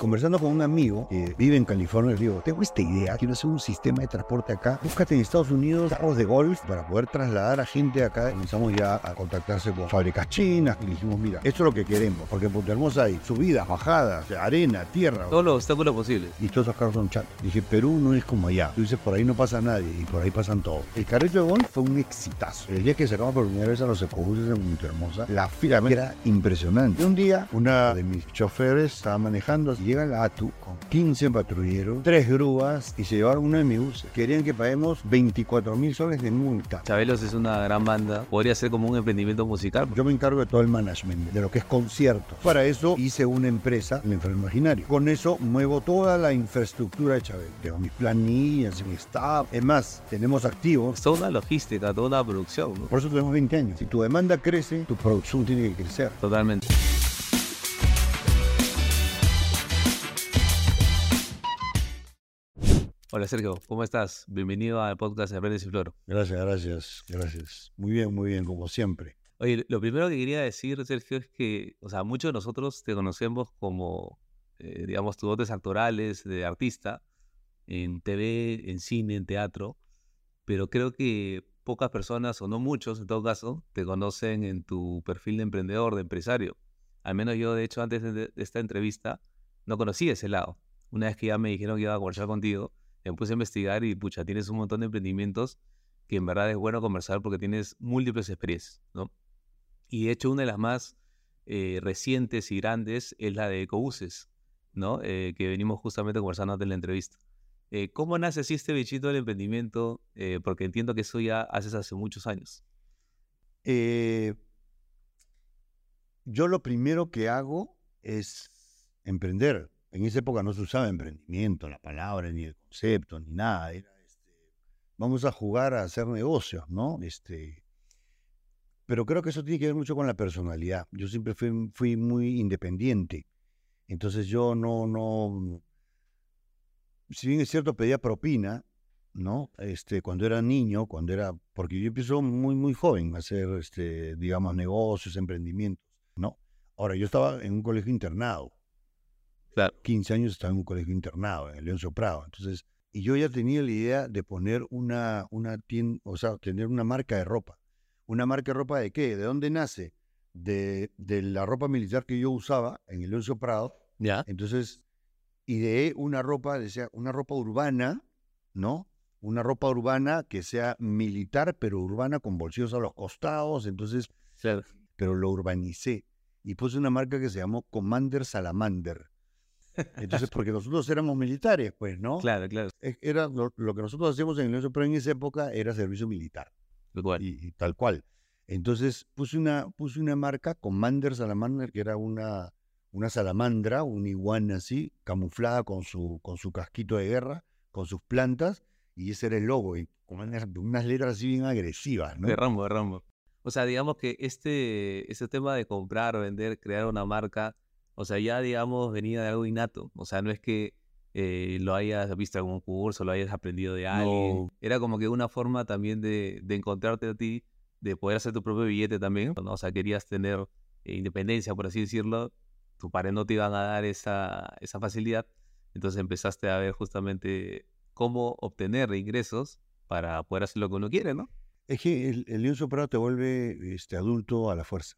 Conversando con un amigo que vive en California, le digo, tengo esta idea, quiero hacer un sistema de transporte acá. Búscate en Estados Unidos carros de golf para poder trasladar a gente acá. Comenzamos ya a contactarse con fábricas chinas y dijimos, mira, esto es lo que queremos, porque en Punta Hermosa hay subidas, bajadas, arena, tierra. Todos los obstáculos posibles. Y todos esos carros son chatos. Dije, Perú no es como allá. Tú dices, por ahí no pasa nadie y por ahí pasan todos. El carrito de golf fue un exitazo. El día que sacamos por primera vez a los ecobuses en Punta Hermosa, la fila era impresionante. Y un día, una de mis choferes estaba manejando y llega la ATU con 15 patrulleros, tres grúas y se llevaron uno de mis buses. Querían que paguemos 24 mil soles de multa. Chabelos es una gran banda. Podría ser como un emprendimiento musical. Yo me encargo de todo el management, de lo que es concierto. Para eso hice una empresa, el Enfermo Imaginario. Con eso muevo toda la infraestructura de Chabel. Tengo mis planillas, mi staff. Es más, tenemos activos. Es toda una logística, toda una producción. ¿no? Por eso tenemos 20 años. Si tu demanda crece, tu producción tiene que crecer. Totalmente. Hola Sergio, ¿cómo estás? Bienvenido al podcast de Aprendes y Floro. Gracias, gracias, gracias. Muy bien, muy bien, como siempre. Oye, lo primero que quería decir, Sergio, es que, o sea, muchos de nosotros te conocemos como, eh, digamos, tus dotes actorales, de artista, en TV, en cine, en teatro, pero creo que pocas personas, o no muchos en todo caso, te conocen en tu perfil de emprendedor, de empresario. Al menos yo, de hecho, antes de de esta entrevista, no conocía ese lado. Una vez que ya me dijeron que iba a conversar contigo, me puse a investigar y, pucha, tienes un montón de emprendimientos que en verdad es bueno conversar porque tienes múltiples experiencias, ¿no? Y de hecho, una de las más eh, recientes y grandes es la de Ecobuses, ¿no? Eh, que venimos justamente conversando antes de la entrevista. Eh, ¿Cómo nace así este bichito del emprendimiento? Porque entiendo que eso ya haces hace muchos años. Yo lo primero que hago es emprender. En esa época no se usaba emprendimiento, la palabra, ni el concepto, ni nada. Era, este, vamos a jugar a hacer negocios, ¿no? Este, pero creo que eso tiene que ver mucho con la personalidad. Yo siempre fui, muy independiente. Entonces yo no, no, si bien es cierto, pedía propina, ¿no? Este, cuando era niño, cuando era, porque yo empiezo muy, muy joven a hacer, este, digamos, negocios, emprendimientos, ¿no? Ahora, yo estaba en un colegio internado. Claro. 15 años estaba en un colegio internado, en el León Soprado. Entonces, y yo ya tenía la idea de poner una, una tienda, o sea, tener una marca de ropa. ¿Una marca de ropa de qué? ¿De dónde nace? De, de la ropa militar que yo usaba en el León Soprado. ¿Ya? Entonces, ideé una ropa, decía, una ropa urbana, ¿no? Una ropa urbana que sea militar, pero urbana con bolsillos a los costados. Entonces, Claro. pero lo urbanicé y puse una marca que se llamó Commander Salamander. Entonces, porque nosotros éramos militares, pues, ¿no? Claro, claro. E- Era lo, lo que nosotros hacíamos en el León pero en esa época era servicio militar cual. y, y tal cual. Entonces puse una, puse una marca, Commander Salamander, que era una, una salamandra, una iguana así, camuflada con su, con su casquito de guerra, con sus plantas, y ese era el logo, y unas, letras así bien agresivas, ¿no? De Rambo, de Rambo. O sea, digamos que este, este tema de comprar, vender, crear una marca, o sea, ya, digamos, venía de algo innato. O sea, no es que eh, lo hayas visto en algún curso, lo hayas aprendido de alguien. No. Era como que una forma también de, de encontrarte a ti, de poder hacer tu propio billete también. ¿no? O sea, querías tener eh, independencia, por así decirlo. Tus padres no te iban a dar esa, esa facilidad. Entonces empezaste a ver justamente cómo obtener ingresos para poder hacer lo que uno quiere, ¿no? Es que el, el Soprado te vuelve este, adulto a la fuerza.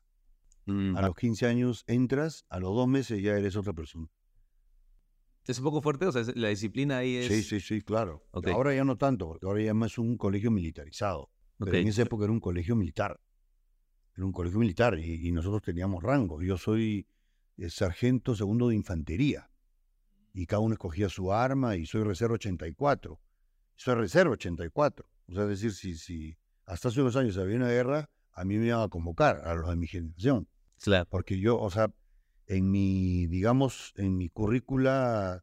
Mm, A los 15 años entras, a los dos meses ya eres otra persona. Es un poco fuerte, o sea, la disciplina ahí es... Sí, sí, sí, claro. Ahora ya no tanto, porque ahora ya es un colegio militarizado. Pero en esa época era un colegio militar. Era un colegio militar y, y nosotros teníamos rango. Yo soy eh, sargento segundo de infantería. Y cada uno escogía su arma y soy reserva 84. Soy reserva 84. O sea, es decir, si, si hasta hace unos años había una guerra, a mí me iban a convocar, a los de mi generación. Claro. Porque yo, o sea, en mi, digamos, en mi currícula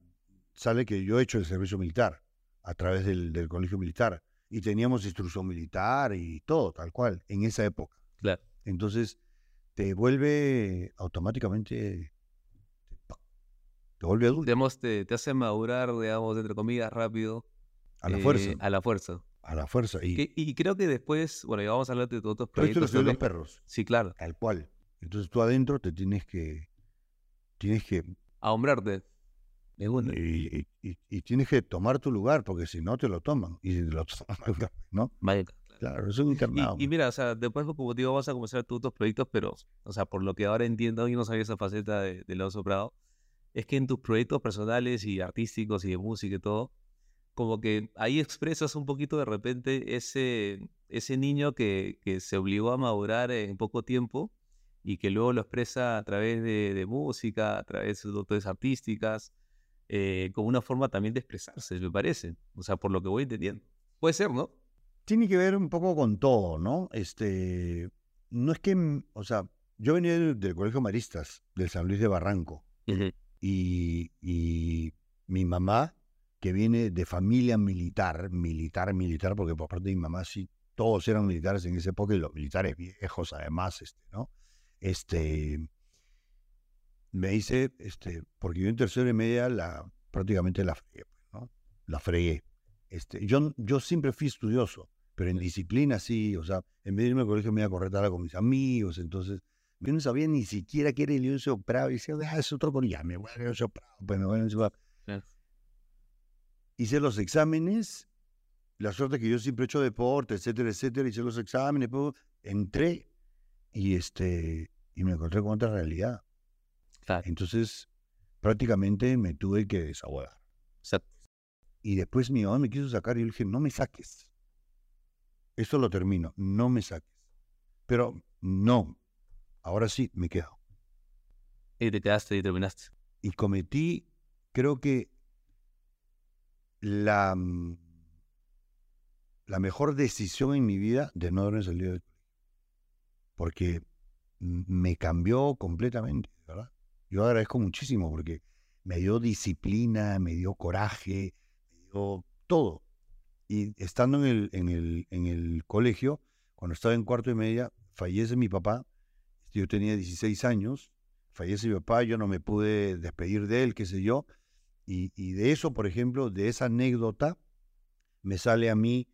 sale que yo he hecho el servicio militar a través del, del colegio militar y teníamos instrucción militar y todo, tal cual, en esa época. Claro. Entonces, te vuelve automáticamente, te vuelve adulto, Digamos, te, te hace madurar, digamos, entre comillas, rápido. a la eh, fuerza, A la fuerza. a la fuerza. Y Que- Y, creo que después, bueno, ya vamos a hablar de otros esto proyectos. estudian los también. perros, Sí, claro. tal cual. Entonces tú adentro te tienes que, tienes que Ahombrarte. Y, y, tienes que tomar tu lugar, porque si no te lo toman. Y si te lo toman, ¿no? Vaya, claro, es un internado. Y, mira, o sea, después, como digo, vas a comenzar tus otros proyectos, pero, o sea, por lo que ahora entiendo, y no sabía esa faceta de, de Leo Soprado, es que en tus proyectos personales y artísticos y de música y todo, como que ahí expresas un poquito de repente ese, ese niño que, que se obligó a madurar en poco tiempo y que luego lo expresa a través de, música, a través de dotes artísticas, eh, como una forma también de expresarse, me parece. O sea, por lo que voy entendiendo. Puede ser, ¿no? Tiene que ver un poco con todo, ¿no? Este, no es que, mm, o sea, yo venía del, Colegio Maristas, del San Luis de Barranco, y, y mi mamá, que viene de familia militar, militar, militar, porque por parte de mi mamá sí, todos eran militares en esa época y los militares viejos además, este, ¿no? Este, me dice, este, porque yo en tercera y media la, prácticamente la fregué, pues, ¿no? La fregué. Este, yo, yo siempre fui estudioso, pero en disciplina sí, o sea, en vez de irme al colegio me iba a correr con mis amigos, entonces yo no sabía ni siquiera qué era el Leoncio Prado, y decía, ah, es otro me voy a Prado, pues me voy a Leoncio Hice los exámenes, la suerte que yo siempre he hecho deporte, etcétera, etcétera, hice los exámenes, pues, entré y, este, y me encontré con otra realidad. Entonces, prácticamente me tuve que desahogar. Y después mi mamá me quiso sacar y yo le dije, no me saques. Esto lo termino, no me saques. Pero no, ahora sí, me quedo. Y te quedaste y terminaste. Y cometí, creo que la, mm, la mejor decisión en mi vida de no haberme salido de porque me cambió completamente, ¿verdad? Yo agradezco muchísimo porque me dio disciplina, me dio coraje, me dio todo. Y estando en el, colegio, cuando estaba en cuarto y media, fallece mi papá. Yo tenía 16 años, fallece mi papá, yo no me pude despedir de él, qué sé yo. Y de eso, por ejemplo, de esa anécdota, me sale a mí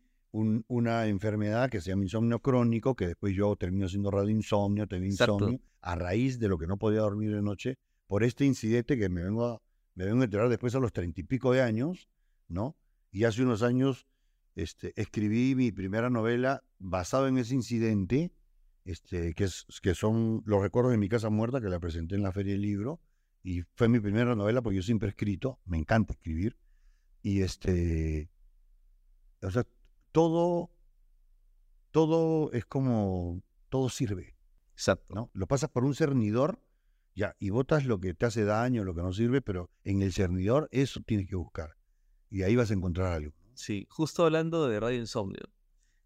una enfermedad que se llama insomnio crónico, que después yo termino siendo radio insomnio, tengo insomnio, a raíz de lo que no podía dormir de noche, por este incidente que me vengo a, me vengo a enterar después a los treinta y pico de años, ¿no? Y hace unos años este, escribí mi primera novela basado en ese incidente, este, que, es, que son Los recuerdos de mi casa muerta, que la presenté en la Feria del Libro, y fue mi primera novela porque yo siempre he escrito, me encanta escribir, y este, o sea, todo, todo es como, todo sirve. Exacto. ¿no? Lo pasas por un cernidor, ya, y botas lo que te hace daño, lo que no sirve, pero en el cernidor eso tienes que buscar. Y ahí vas a encontrar algo. Sí, justo hablando de Radio Insomnio.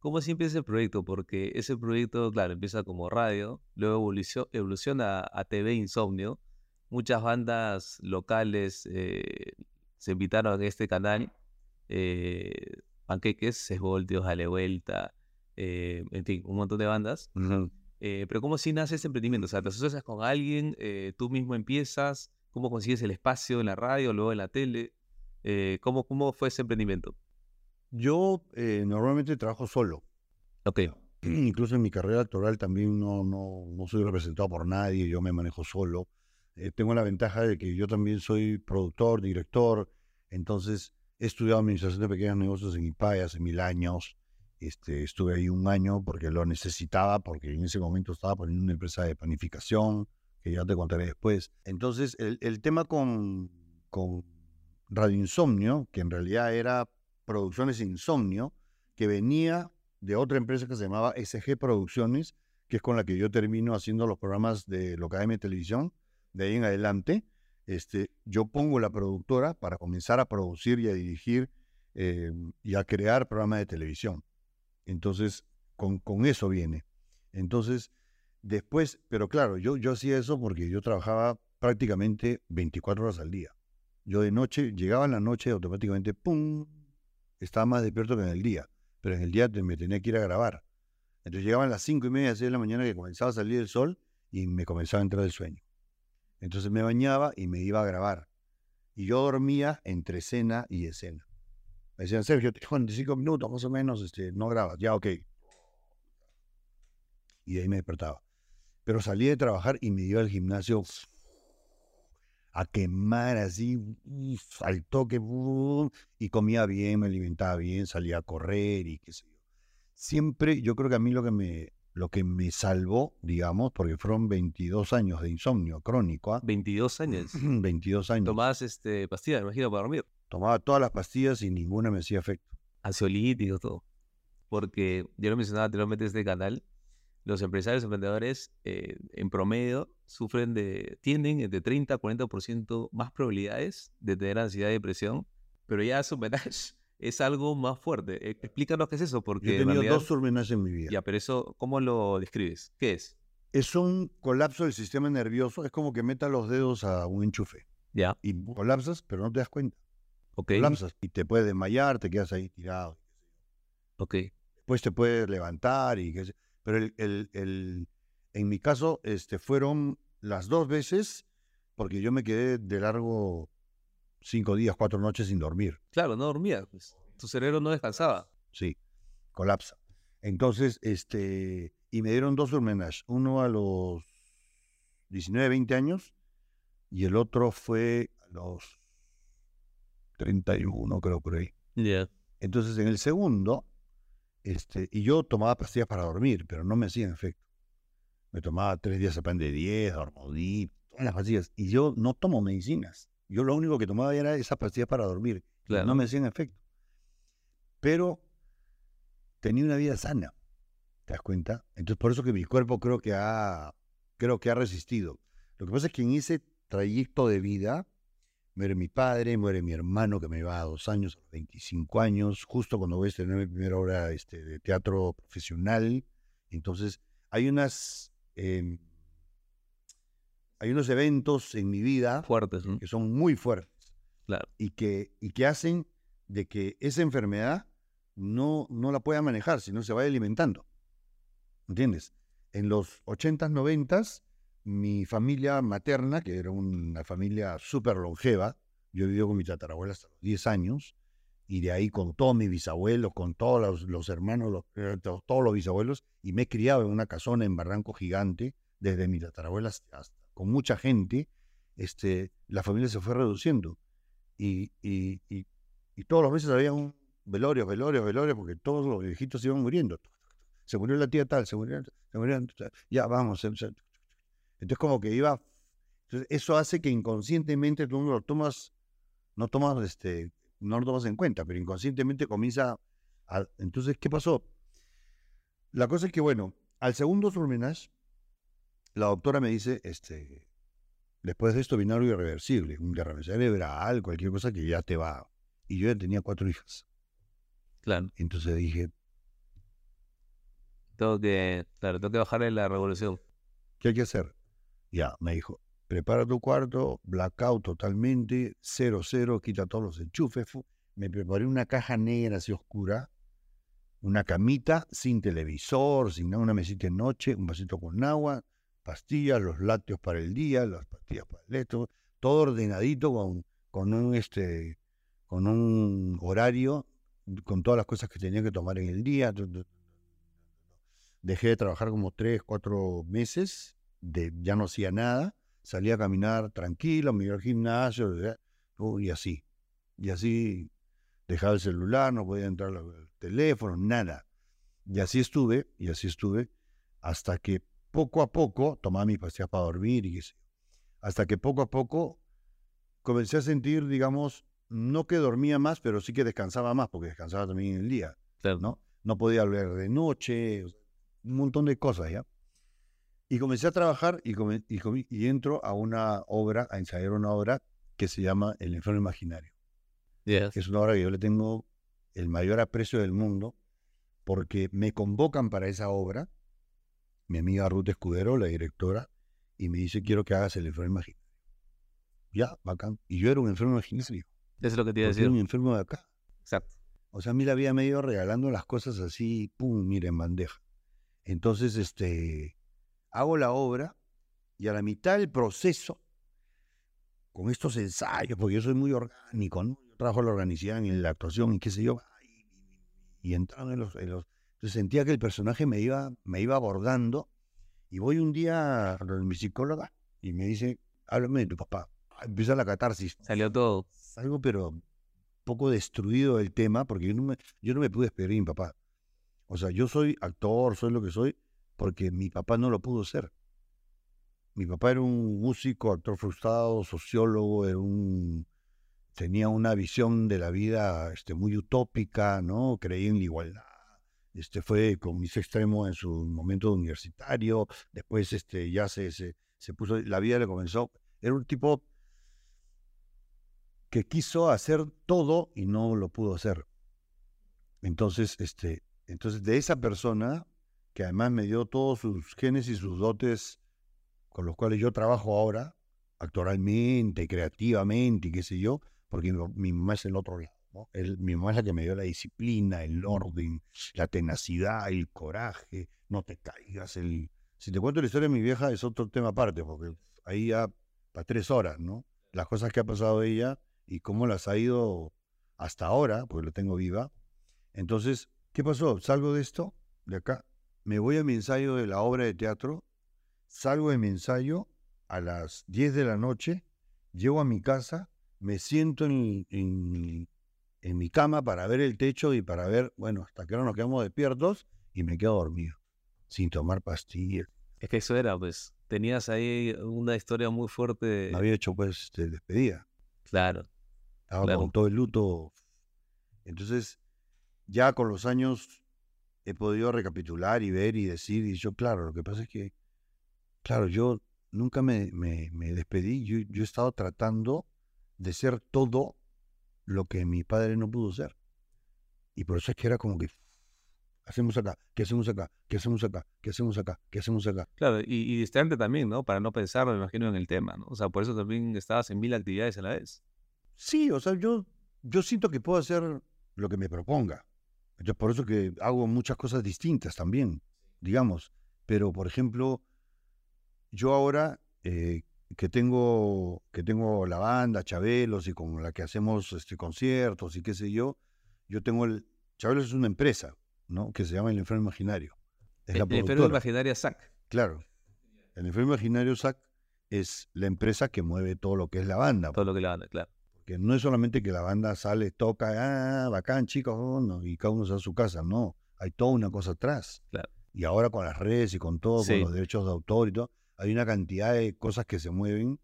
¿Cómo siempre ese proyecto? Porque ese proyecto, claro, empieza como radio, luego evoluciona a TV Insomnio. Muchas bandas locales eh, se invitaron a este canal. Eh, Panqueques, Seis Voltios, Dale Vuelta, eh, en fin, un montón de bandas. Eh, pero ¿cómo si nace ese emprendimiento? O sea, te asocias con alguien, eh, tú mismo empiezas, ¿cómo consigues el espacio en la radio, luego en la tele? ¿cómo, ¿Cómo fue ese emprendimiento? Yo normalmente trabajo solo. Ok. Incluso en mi carrera actoral también no, no, no soy representado por nadie, yo me manejo solo. tengo la ventaja de que yo también soy productor, director, entonces He estudiado administración de pequeños negocios en IPAE hace mil años. Este, estuve ahí un año porque lo necesitaba, porque en ese momento estaba poniendo una empresa de panificación, que ya te contaré después. Entonces, el, tema con, con Radio Insomnio, que en realidad era Producciones Insomnio, que venía de otra empresa que se llamaba SG Producciones, que es con la que yo termino haciendo los programas de Locademia Televisión, de ahí en adelante este, yo pongo la productora para comenzar a producir y a dirigir eh, y a crear programas de televisión. Entonces, con, eso viene. Entonces, después, pero claro, yo, yo hacía eso porque yo trabajaba prácticamente 24 horas al día. Yo de noche, llegaba en la noche automáticamente, ¡pum! Estaba más despierto que en el día, pero en el día me tenía que ir a grabar. Entonces llegaban las 5 y media, 6 de la mañana que comenzaba a salir el sol y me comenzaba a entrar el sueño. Entonces me bañaba y me iba a grabar. Y yo dormía entre escena y escena. Me decían, Sergio, te 45 minutos más o menos, este, no grabas. Ya, ok. Y ahí me despertaba. Pero salí de trabajar y me iba al gimnasio a quemar así, al toque, y comía bien, me alimentaba bien, salía a correr y qué sé yo. Siempre, yo creo que a mí lo que me, lo que me salvó, digamos, porque fueron 22 años de insomnio crónico, ¿ah? 22 años. 22 años. Tomabas este, pastillas, me imagino, para dormir. Tomaba todas las pastillas y ninguna me hacía efecto. Ansiolíticos, todo. Porque yo lo mencionaba anteriormente en este canal, los empresarios emprendedores eh, en promedio sufren de, tienden entre 30 a 40% más probabilidades de tener ansiedad y depresión, pero ya su menage es algo más fuerte. E- Explícanos qué es eso, porque Yo he en tenido realidad- dos surmenajes en mi vida. Ya, pero eso, ¿cómo lo describes? ¿Qué es? Es un colapso del sistema nervioso, es como que metas los dedos a un enchufe Ya, y colapsas, pero no te das cuenta. ok, Colapsas y te puedes desmayar, te quedas ahí tirado. ok, Después te puedes levantar y qué sé. Pero el, el- el- en mi caso este, fueron las dos veces porque yo me quedé de largo cinco días, cuatro noches sin dormir. Claro, no dormías, pues. Tu cerebro no descansaba. Sí, colapsa. Entonces, este, y me dieron dos surmenage, uno a los 19, 20 años y el otro fue a los 31, creo por ahí. Ya. Entonces, en el segundo, este, y yo tomaba pastillas para dormir, pero no me hacían efecto. Me tomaba tres días de pan de 10, Dormodip, todas las pastillas. Y yo no tomo medicinas. Yo lo único que tomaba era esas pastillas para dormir. Claro. No me hacían efecto. Pero tenía una vida sana. ¿Te das cuenta? Entonces, por eso que mi cuerpo creo que ha, creo que ha resistido. Lo que pasa es que en ese trayecto de vida, muere mi padre, muere mi hermano que me llevaba dos años, a los 25 años, justo cuando voy a estrenar mi primera obra este, de teatro profesional. Entonces, hay unas, em, hay unos eventos en mi vida Fuertes, ¿no? que son muy fuertes Claro. y que, y que hacen de que esa enfermedad no, no la pueda manejar, sino se vaya alimentando. ¿Entiendes? En los 80s, 90s, mi familia materna, que era una familia súper longeva, yo he vivido con mi tatarabuela hasta los 10 años, y de ahí con todos mis bisabuelos, con todos los, los hermanos, los- eh, to- todos los bisabuelos, y me he criado en una casona en Barranco Gigante, desde mi tatarabuela hasta- con mucha gente, este, la familia se fue reduciendo. Y, y, y, y todos los meses había un velorio, velorio, velorio, porque todos los viejitos iban muriendo. Se murió la tía tal, se murió, se murió, ya vamos. se- se- Entonces como que iba, entonces eso hace que inconscientemente tú no lo tomas, no tomas, este, no lo tomas en cuenta, pero inconscientemente comienza entonces, ¿qué pasó? La cosa es que, bueno, al segundo surmenage, la doctora me dice, este, después de esto viene algo irreversible, un derrame cerebral, cualquier cosa que ya te va. Y yo ya tenía cuatro hijas. Claro. Entonces dije, Tengo que, claro, tengo que bajarle la revolución. ¿qué hay que hacer? Ya, me dijo, prepara tu cuarto, blackout totalmente, cero, cero, quita todos los enchufes. Me preparé una caja negra así oscura, una camita sin televisor, sin nada, una mesita de noche, un vasito con agua, pastillas, los lácteos para el día, las pastillas para el esto, todo ordenadito con, con un este con un horario, con todas las cosas que tenía que tomar en el día. Dejé de trabajar como tres, cuatro meses, de, ya no hacía nada, salía a caminar tranquilo, me iba al gimnasio. Uh, y así. Y así dejaba el celular, no podía entrar al teléfono, nada. Y así estuve, y así estuve, hasta que poco a poco tomaba mis pastillas para dormir y yo. Hasta que poco a poco comencé a sentir, digamos, no que dormía más, pero sí que descansaba más, porque descansaba también en el día. Claro. ¿no? No podía hablar de noche, un montón de cosas, ¿ya? Y comencé a trabajar y, come- y, entro a una obra, a ensayar una obra que se llama El Enfermo Imaginario. Yes. que Es una obra que yo le tengo el mayor aprecio del mundo, porque me convocan para esa obra, mi amiga Ruth Escudero, la directora, y me dice, quiero que hagas El Enfermo Imaginario. Ya, bacán. Y yo era un enfermo imaginario, Eso es lo que te iba a porque era decir. un enfermo de acá. Exacto. O sea, a mí la vida me iba regalando las cosas así, pum, mira, en bandeja. Entonces, este, hago la obra y a la mitad del proceso, con estos ensayos, porque yo soy muy orgánico, ¿no? Yo trabajo en la organicidad, en la actuación y qué sé yo, y, y entraron en los, en los... Entonces sentía que el personaje me iba, me iba abordando y voy un día a mi psicóloga y me dice, háblame de tu papá. empieza la catarsis. Salió todo. Algo, pero poco destruido del tema, porque yo no me, yo no me pude despedir de mi papá. O sea, yo soy actor, soy lo que soy, porque mi papá no lo pudo ser. Mi papá era un músico, actor frustrado, sociólogo, era un, tenía una visión de la vida este, muy utópica, ¿no? Creía en la igualdad. Este fue con mis extremo en su momento universitario, después este, ya se, se, se puso, la vida le comenzó. Era un tipo que quiso hacer todo y no lo pudo hacer. Entonces, este, entonces de esa persona, que además me dio todos sus genes y sus dotes con los cuales yo trabajo ahora, actoralmente, creativamente y qué sé yo, porque mi, mamá es el otro lado. Mi mamá es la que me dio la disciplina, el orden, la tenacidad, el coraje, no te caigas. Si te cuento la historia de mi vieja es otro tema aparte, porque ahí ya para tres horas, ¿no? Las cosas que ha pasado ella y cómo las ha ido hasta ahora, porque lo tengo viva. Entonces, ¿qué pasó? Salgo de esto, de acá, me voy a mi ensayo de la obra de teatro, salgo de mi ensayo a las 10 de la noche, llego a mi casa, me siento en, en, mi cama para ver el techo y para ver, bueno, hasta que ahora nos quedamos despiertos y me quedo dormido, sin tomar pastillas. Es que eso era, pues, tenías ahí una historia muy fuerte. Me había hecho, pues, de despedida. Claro. Estaba con todo el luto. Entonces, ya con los años he podido recapitular y ver y decir, y yo, claro, lo que pasa es que, claro, yo nunca me, me, despedí, yo, yo he estado tratando de ser todo lo que mi padre no pudo ser. Y por eso es que era como que hacemos acá, qué hacemos acá, qué hacemos acá, qué hacemos acá, qué hacemos acá. Claro, y, y distante también, ¿no? Para no pensar, me imagino, en el tema, ¿no? O sea, por eso también estabas en mil actividades a la vez. Sí, o sea, yo, yo siento que puedo hacer lo que me proponga. Entonces, por eso que hago muchas cosas distintas también, digamos. Pero, por ejemplo, yo ahora eh, que tengo que tengo la banda Chabelos y con la que hacemos este, conciertos y qué sé yo, yo tengo el Chabelos es una empresa, ¿no? Que se llama el Enfermo Imaginario. Es el, Enfermo Imaginario SAC. Claro. El Enfermo Imaginario SAC es la empresa que mueve todo lo que es la banda. Todo lo que es la banda, claro que no es solamente que la banda sale, toca, ah, bacán, chicos, oh, y cada uno se va a su casa, no, hay toda una cosa atrás. Y ahora con las redes y con todo, con los derechos de autor y todo, hay una cantidad de cosas que se mueven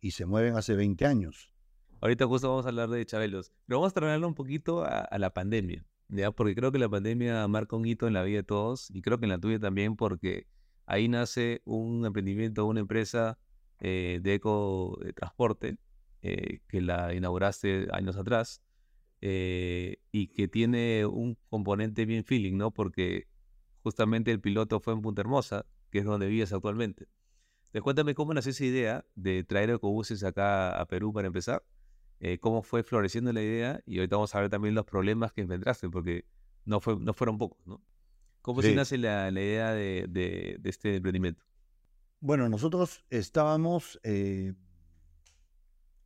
y se mueven hace 20 años. Ahorita justo vamos a hablar de Chabelos, pero vamos a traerlo un poquito a, la pandemia, ¿ya? Porque creo que la pandemia marca un hito en la vida de todos y creo que en la tuya también porque ahí nace un emprendimiento, una empresa eh, de eco de transporte eh, que la inauguraste años atrás eh, y que tiene un componente bien feeling, ¿no? Porque justamente el piloto fue en Punta Hermosa, que es donde vives actualmente. Entonces, cuéntame cómo nació esa idea de traer ecobuses acá a Perú para empezar, eh, cómo fue floreciendo la idea y ahorita vamos a ver también los problemas que enfrentaste, porque no, fue, no fueron pocos, ¿no? ¿Cómo se nace la, idea de, de, este emprendimiento? Bueno, nosotros estábamos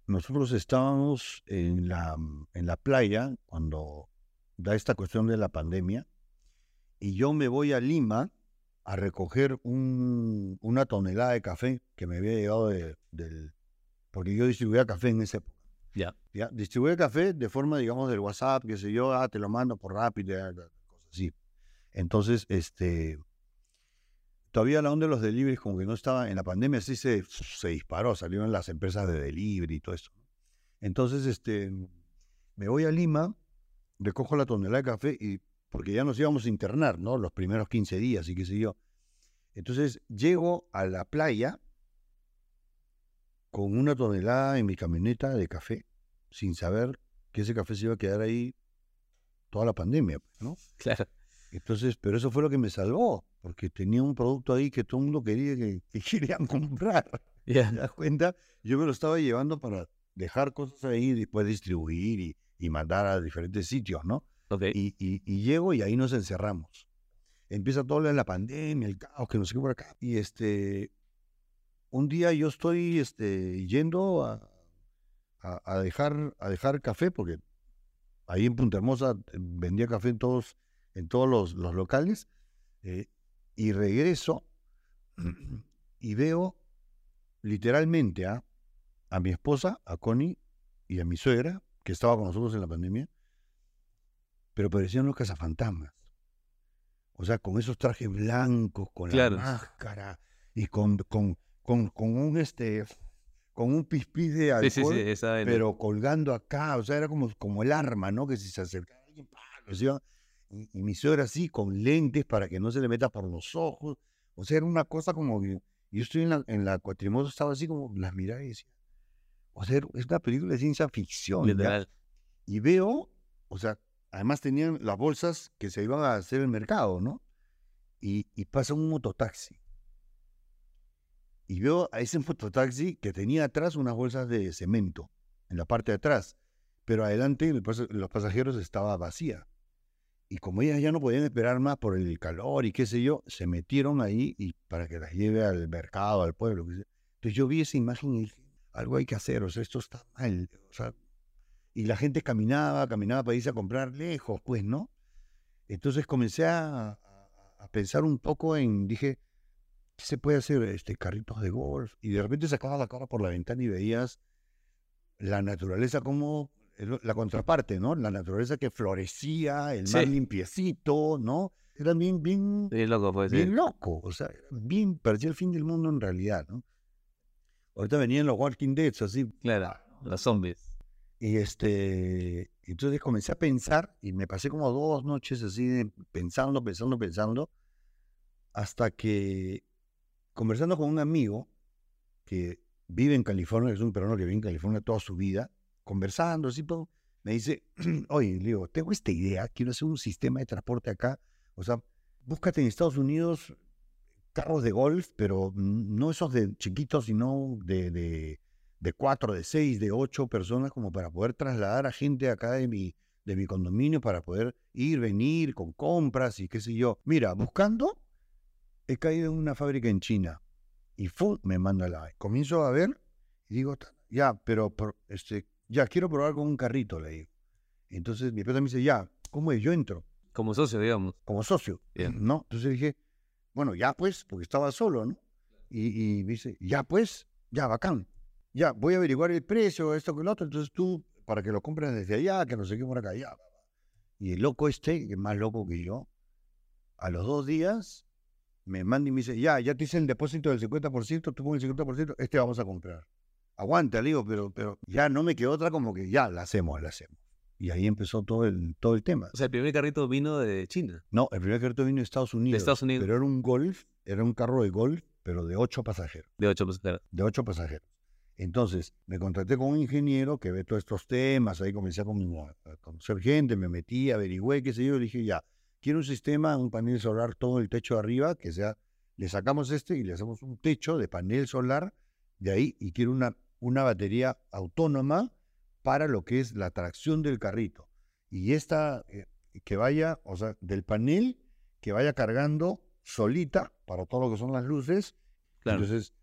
nosotros estábamos en la, en la playa cuando da esta cuestión de la pandemia y yo me voy a Lima a recoger un, una tonelada de café que me había llegado de, del... porque yo distribuía café en esa época. Ya. ¿Ya? Distribuía café de forma, digamos, del WhatsApp, que sé yo, ah, te lo mando por rápido, cosas así. Entonces, este, todavía la onda de los deliveries como que no estaba, en la pandemia sí se, se disparó, salieron las empresas de delivery y todo eso. Entonces, este, me voy a Lima, recojo la tonelada de café y porque ya nos íbamos a internar, ¿no? Los primeros 15 días y qué sé yo. Entonces, llego a la playa con una tonelada en mi camioneta de café, sin saber que ese café se iba a quedar ahí toda la pandemia, ¿no? Claro. Entonces, pero eso fue lo que me salvó, porque tenía un producto ahí que todo el mundo quería que, querían comprar. ¿Te das cuenta? Yo me lo estaba llevando para dejar cosas ahí, después distribuir y, mandar a diferentes sitios, ¿no? Y, y, llego y ahí nos encerramos. Empieza todo la pandemia, el caos, que no sé por acá. Y este, un día yo estoy este, yendo a, a, dejar, a dejar café, porque ahí en Punta Hermosa eh, vendía café en todos en todos los, locales, eh, y regreso y veo literalmente, ¿ah? a mi esposa, a Connie y a mi suegra, que estaba con nosotros en la pandemia, pero parecían los cazafantasmas. O sea, con esos trajes blancos, con Claro. la máscara y con, con, con, con un este con un pispís de Sí, sí, alcohol, sí, esa pero colgando acá, o sea, era como, como el arma, ¿no? Que si se acercaba alguien, y, y mi suegra así, con lentes para que no se le meta por los ojos. O sea, era una cosa como que yo estoy en la, en la cuatrimoto, estaba así como las miraba y decía, o sea, es una película de ciencia ficción. Y veo, o sea, además tenían las bolsas que se iban a hacer el mercado, ¿no? Y, y pasa un mototaxi. Y veo a ese mototaxi que tenía atrás unas bolsas de cemento, en la parte de atrás, pero adelante los pasajeros estaba vacía. Y como ellas ya no podían esperar más por el calor y qué sé yo, se metieron ahí y para que las lleve al mercado, al pueblo. Entonces yo vi esa imagen y dije, algo hay que hacer, o sea, esto está mal. O sea, y la gente caminaba, caminaba para irse a comprar lejos, pues, ¿no? Entonces comencé a, a- pensar un poco en, dije, ¿qué se puede hacer? Este, carritos de golf. Y de repente sacabas la cara por la ventana y veías la naturaleza como la contraparte, ¿no? La naturaleza que florecía, el mar Sí. limpiecito, ¿no? Era bien, bien, Sí, loco, pues. sí. bien loco, o sea, bien, parecía el fin del mundo en realidad, ¿no? Ahorita venían los Walking Dead, así, Claro, los zombies. Y este, entonces comencé a pensar y me pasé como dos noches así pensando, pensando, pensando, hasta que conversando con un amigo que vive en California, es un peruano que vive en California toda su vida, conversando así, me dice, oye, le digo, tengo esta idea, quiero hacer un sistema de transporte acá, o sea, búscate en Estados Unidos carros de golf, pero no esos de chiquitos, sino de, de cuatro, de seis, de ocho personas, como para poder trasladar a gente acá de mi, de mi condominio, para poder ir, venir con compras y qué sé yo. Mira, buscando, he caído en una fábrica en China y ¡fum! me manda la... Comienzo a ver y digo, "Ta- ya, pero por- este, ya, quiero probar con un carrito, le digo. Entonces mi esposa me dice, ya, ¿cómo es? Yo entro Como socio, digamos. como socio, Bien. ¿no? Entonces dije, bueno, ya pues, porque estaba solo, ¿no? Y, y me dice, ya pues, ya, bacán. Ya, voy a averiguar el precio, esto que lo otro, entonces tú, para que lo compres desde allá, que no sé qué por acá, ya. Y el loco este, que es más loco que yo, a los dos días me manda y me dice, ya, ya te hice el depósito del 50%, tú pones el 50%, este vamos a comprar. Aguanta, le digo, pero, pero ya no me quedó otra como que ya, la hacemos, la hacemos. Y ahí empezó todo el, todo el tema. O sea, el primer carrito vino de China. No, el primer carrito vino de Estados Unidos. Estados Unidos. Pero era un Golf, era un carro de Golf, pero de ocho pasajeros, De ocho pasajeros. de ocho pasajeros. Entonces, me contraté con un ingeniero que ve todos estos temas, ahí comencé a, con- a conocer gente, me metí, averigüé, qué sé yo, dije, ya, quiero un sistema, un panel solar, todo el techo de arriba, que sea, le sacamos este y le hacemos un techo de panel solar de ahí, y quiero una, una batería autónoma para lo que es la tracción del carrito. Y esta, eh, que vaya, o sea, del panel, que vaya cargando solita para todo lo que son las luces. Claro, Entonces,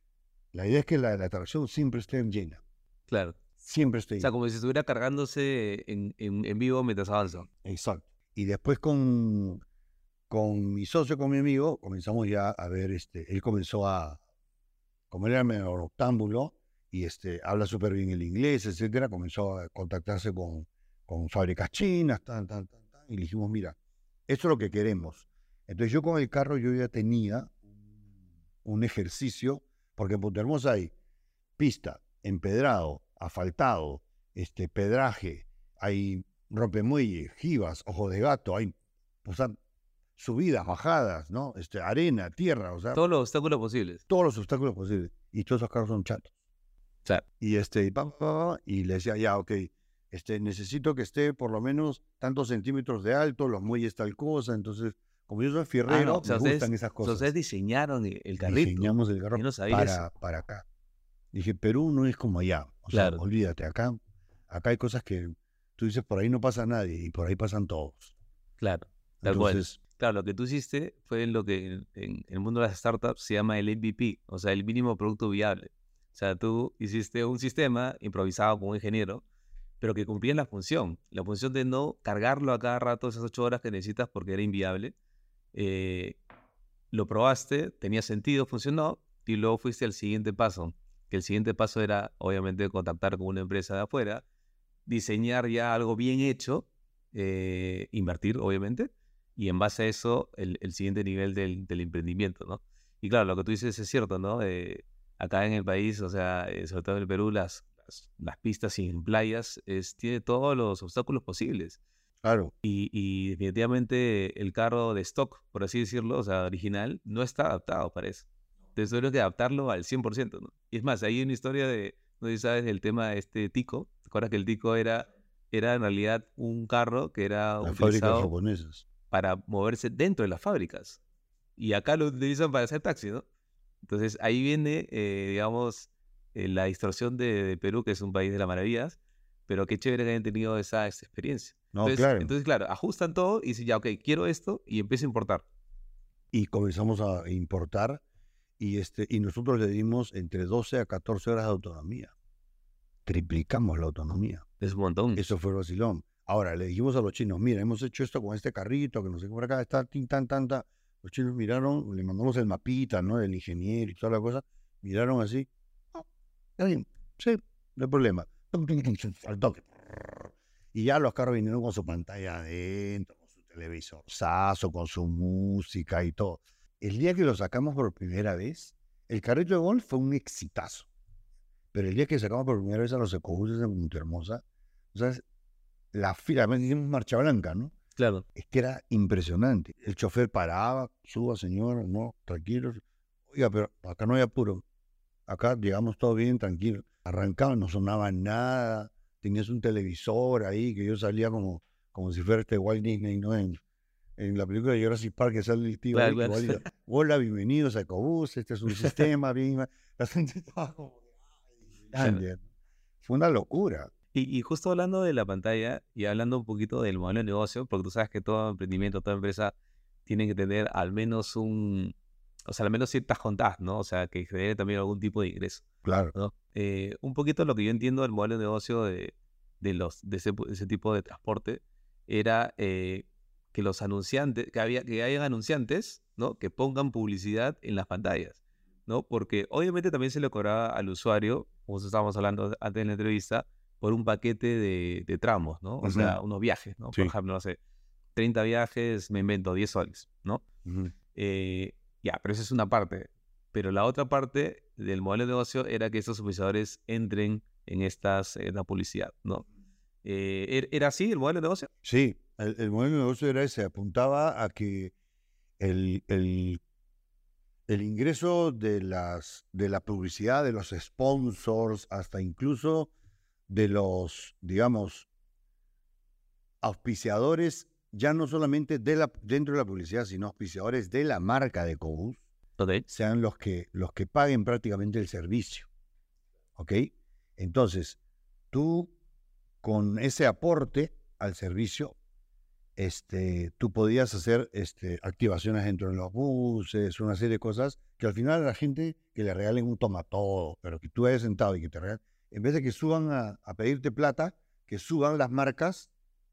la idea es que la, la tracción siempre esté llena, claro. siempre esté O llena. sea, como si estuviera cargándose en, en, en vivo mientras avanza. Exacto. Y después con, con mi socio, con mi amigo, comenzamos ya a ver, este, él comenzó a, como él era medio octámbulo y este, habla súper bien el inglés, etcétera, comenzó a contactarse con, con fábricas chinas, tan, tan, tan, tan, y le dijimos, mira, esto es lo que queremos. Entonces yo con el carro yo ya tenía un ejercicio, porque en Punta Hermosa hay pista, empedrado, asfaltado, este, pedraje, hay rompemuelle, jivas, ojos de gato, hay o sea, subidas, bajadas, ¿no? Este, arena, tierra, o sea, Todos los obstáculos posibles. todos los obstáculos posibles. Y todos esos carros son chatos. Sea, Y este, y, y le decía, ya, ok, este, necesito que esté por lo menos tantos centímetros de alto, los muelles tal cosa. Entonces, como yo soy fierrero, ah, no, sea, me ustedes, gustan esas sea, cosas. ustedes diseñaron el carrito. Diseñamos el carro no para, para acá. Dije, Perú no es como allá. O sea, Claro. olvídate, acá, acá hay cosas que tú dices, por ahí no pasa nadie y por ahí pasan todos. Claro, tal cual. Entonces, Claro, lo que tú hiciste fue lo que en, en el mundo de las startups se llama el MVP, o sea, el mínimo producto viable. O sea, tú hiciste un sistema improvisado con un ingeniero, pero que cumplía la función, la función de no cargarlo a cada rato esas ocho horas que necesitas porque era inviable. Eh, lo probaste, tenía sentido, funcionó, y luego fuiste al siguiente paso, que el siguiente paso era, obviamente, contactar con una empresa de afuera, diseñar ya algo bien hecho, eh, invertir, obviamente, y en base a eso, el, siguiente nivel del, emprendimiento, ¿no? Y claro, lo que tú dices es cierto, ¿no? Eh, acá en el país, o sea, eh, sobre todo en el Perú, las, las, pistas sin playas es, tiene todos los obstáculos posibles. Claro. Y, definitivamente el carro de stock, por así decirlo, o sea, original, no está adaptado para eso. Entonces tuvieron que adaptarlo al 100%, ¿no? Y es más, hay una historia de, no sé si sabes, el tema de este Tico. ¿Te acuerdas que el Tico era, era en realidad un carro que era Las fábricas japonesas. para moverse dentro de las fábricas? Y acá lo utilizan para hacer taxi, ¿no? Entonces ahí viene, eh, digamos, eh, la distorsión de, Perú, que es un país de las maravillas, pero qué chévere que hayan tenido esa, esa experiencia. No, entonces, claro. Entonces, claro, ajustan todo y dicen, ya, ok, quiero esto y empiezo a importar. Y comenzamos a importar y, este, y nosotros le dimos entre 12 a 14 horas de autonomía. Triplicamos la autonomía. Es un montón. Eso fue vacilón. Ahora, le dijimos a los chinos, mira, hemos hecho esto con este carrito, que no sé qué por acá está, tin, tan, tanta. Los chinos miraron, le mandamos el mapita, ¿no? Del ingeniero y toda la cosa. Miraron así. Oh, sí, no hay problema. Al toque. Y ya los carros vinieron con su pantalla adentro, con su televisor sazo, con su música y todo. El día que lo sacamos por primera vez, el carrito de golf fue un exitazo. Pero el día que sacamos por primera vez a los ecobuses de Montermosa, o sea, la fila, hicimos marcha blanca, ¿no? Claro. Es que era impresionante. El chofer paraba, suba, señor, no, tranquilo. Oiga, pero acá no hay apuro. Acá llegamos todo bien, tranquilo. Arrancaba, no sonaba nada tenías un televisor ahí, que yo salía como, como si fuera este Walt Disney, ¿no? En, en la película de Jurassic Park que sale el tío hola, bienvenidos a Ecobus, este es un sistema, bien, la gente estaba como, fue una locura. Y, y, justo hablando de la pantalla y hablando un poquito del modelo de negocio, porque tú sabes que todo emprendimiento, toda empresa tiene que tener al menos un, o sea, al menos ciertas contadas, ¿no? O sea, que genere también algún tipo de ingreso. Claro. ¿no? Eh, un poquito lo que yo entiendo del modelo de negocio de, de los, de ese, tipo de transporte era eh, que los anunciantes, que, había, que hayan anunciantes, ¿no? Que pongan publicidad en las pantallas, ¿no? Porque obviamente también se le cobraba al usuario, como estábamos hablando antes en la entrevista, por un paquete de, tramos, ¿no? O sea, unos viajes, ¿no? Por ejemplo, no sé, 30 viajes, me invento 10 soles, ¿no? Ya, pero esa es una parte. Pero la otra parte del modelo de negocio era que estos oficiadores entren en estas, en la publicidad, ¿no? Eh, ¿er, ¿Era así el modelo de negocio? Sí, el, modelo de negocio era ese, apuntaba a que el, el, el, ingreso de, las, de la publicidad, de los sponsors, hasta incluso de los, digamos, auspiciadores ya no solamente de la, dentro de la publicidad, sino auspiciadores de la marca de Cobus, sean los que, los que paguen prácticamente el servicio. ¿Ok? Entonces, tú con ese aporte al servicio, este, tú podías hacer este, activaciones dentro de los buses, una serie de cosas que al final a la gente que le regalen un tomatodo, pero que tú hayas sentado y que te regalen, en vez de que suban a, a pedirte plata, que suban las marcas,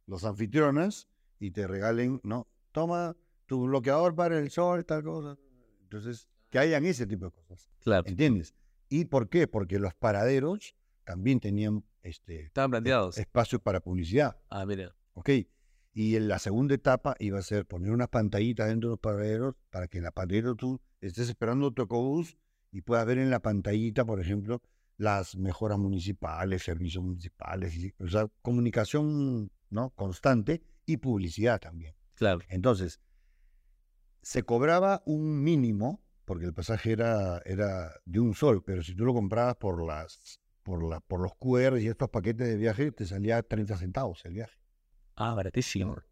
los anfitriones, y te regalen, no, toma tu bloqueador para el sol, tal cosa. Entonces, que hayan ese tipo de cosas. Claro. ¿Entiendes? ¿Y por qué? Porque los paraderos también tenían este, Estaban planteados. espacios para publicidad. Ah, mira. Ok. Y en la segunda etapa iba a ser poner unas pantallitas dentro de los paraderos para que en la pantalla tú estés esperando tu ecobús y puedas ver en la pantallita, por ejemplo, las mejoras municipales, servicios municipales, o sea, comunicación ¿no? constante y publicidad también. Claro. Entonces, se cobraba un mínimo, porque el pasaje era, era de un sol, pero si tú lo comprabas por las por, la, por los QR y estos paquetes de viaje, te salía 30 centavos el viaje. Ah, baratísimo.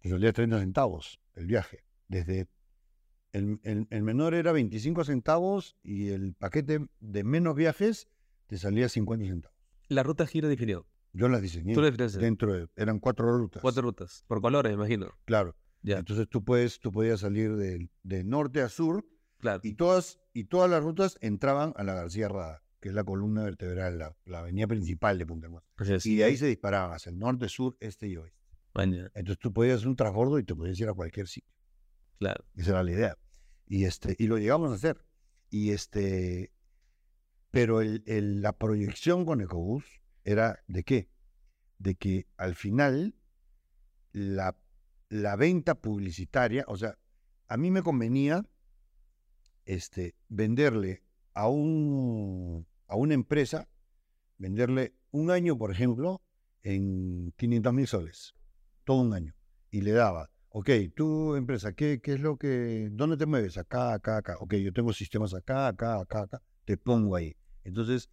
Te salía 30 centavos el viaje. Desde el, el, menor era 25 centavos y el paquete de menos viajes te salía 50 centavos. La ruta giro definido. Yo las diseñé. ¿Tú Dentro de, eran cuatro rutas. Cuatro rutas, por colores, imagino. Claro. Ya. Entonces tú puedes, tú podías salir de, de, norte a sur. Claro. Y todas, y todas las rutas entraban a la García Rada, que es la columna vertebral, la, la avenida principal de Punta Hermosa. Y de ahí se disparaban hacia el norte, sur, este y oeste. Entonces tú podías hacer un transbordo y te podías ir a cualquier sitio. Claro. Esa era la idea. Y este, y lo llegamos a hacer. Y este, Pero el, el- la proyección con Ecobús era de qué? De que al final la, venta publicitaria, o sea, a mí me convenía este, venderle a, un, a una empresa, venderle un año, por ejemplo, en 500 mil soles, todo un año, y le daba, ok, tú empresa, ¿qué, ¿qué es lo que, dónde te mueves? Acá, acá, acá, ok, yo tengo sistemas acá, acá, acá, acá, te pongo ahí. Entonces,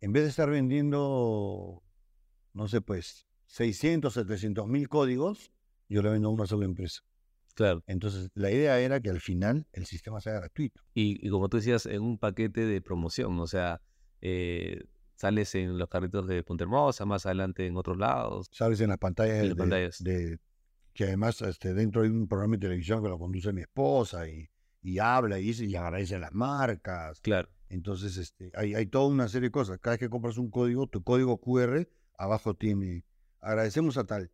en vez de estar vendiendo, no sé, pues, 600, 700 mil códigos, yo le vendo a una sola empresa. Claro. Entonces, la idea era que al final el sistema sea gratuito. Y, y como tú decías, en un paquete de promoción, o sea, eh, sales en los carritos de Punta Hermosa, más adelante en otros lados. Sabes, en las pantallas, En de, las pantallas. de- que además este, dentro hay un programa de televisión que lo conduce mi esposa y, y habla y dice y agradece a las marcas. Claro, Entonces, este, hay, hay toda una serie de cosas. Cada vez que compras un código, tu código QR, abajo tiene, agradecemos a tal.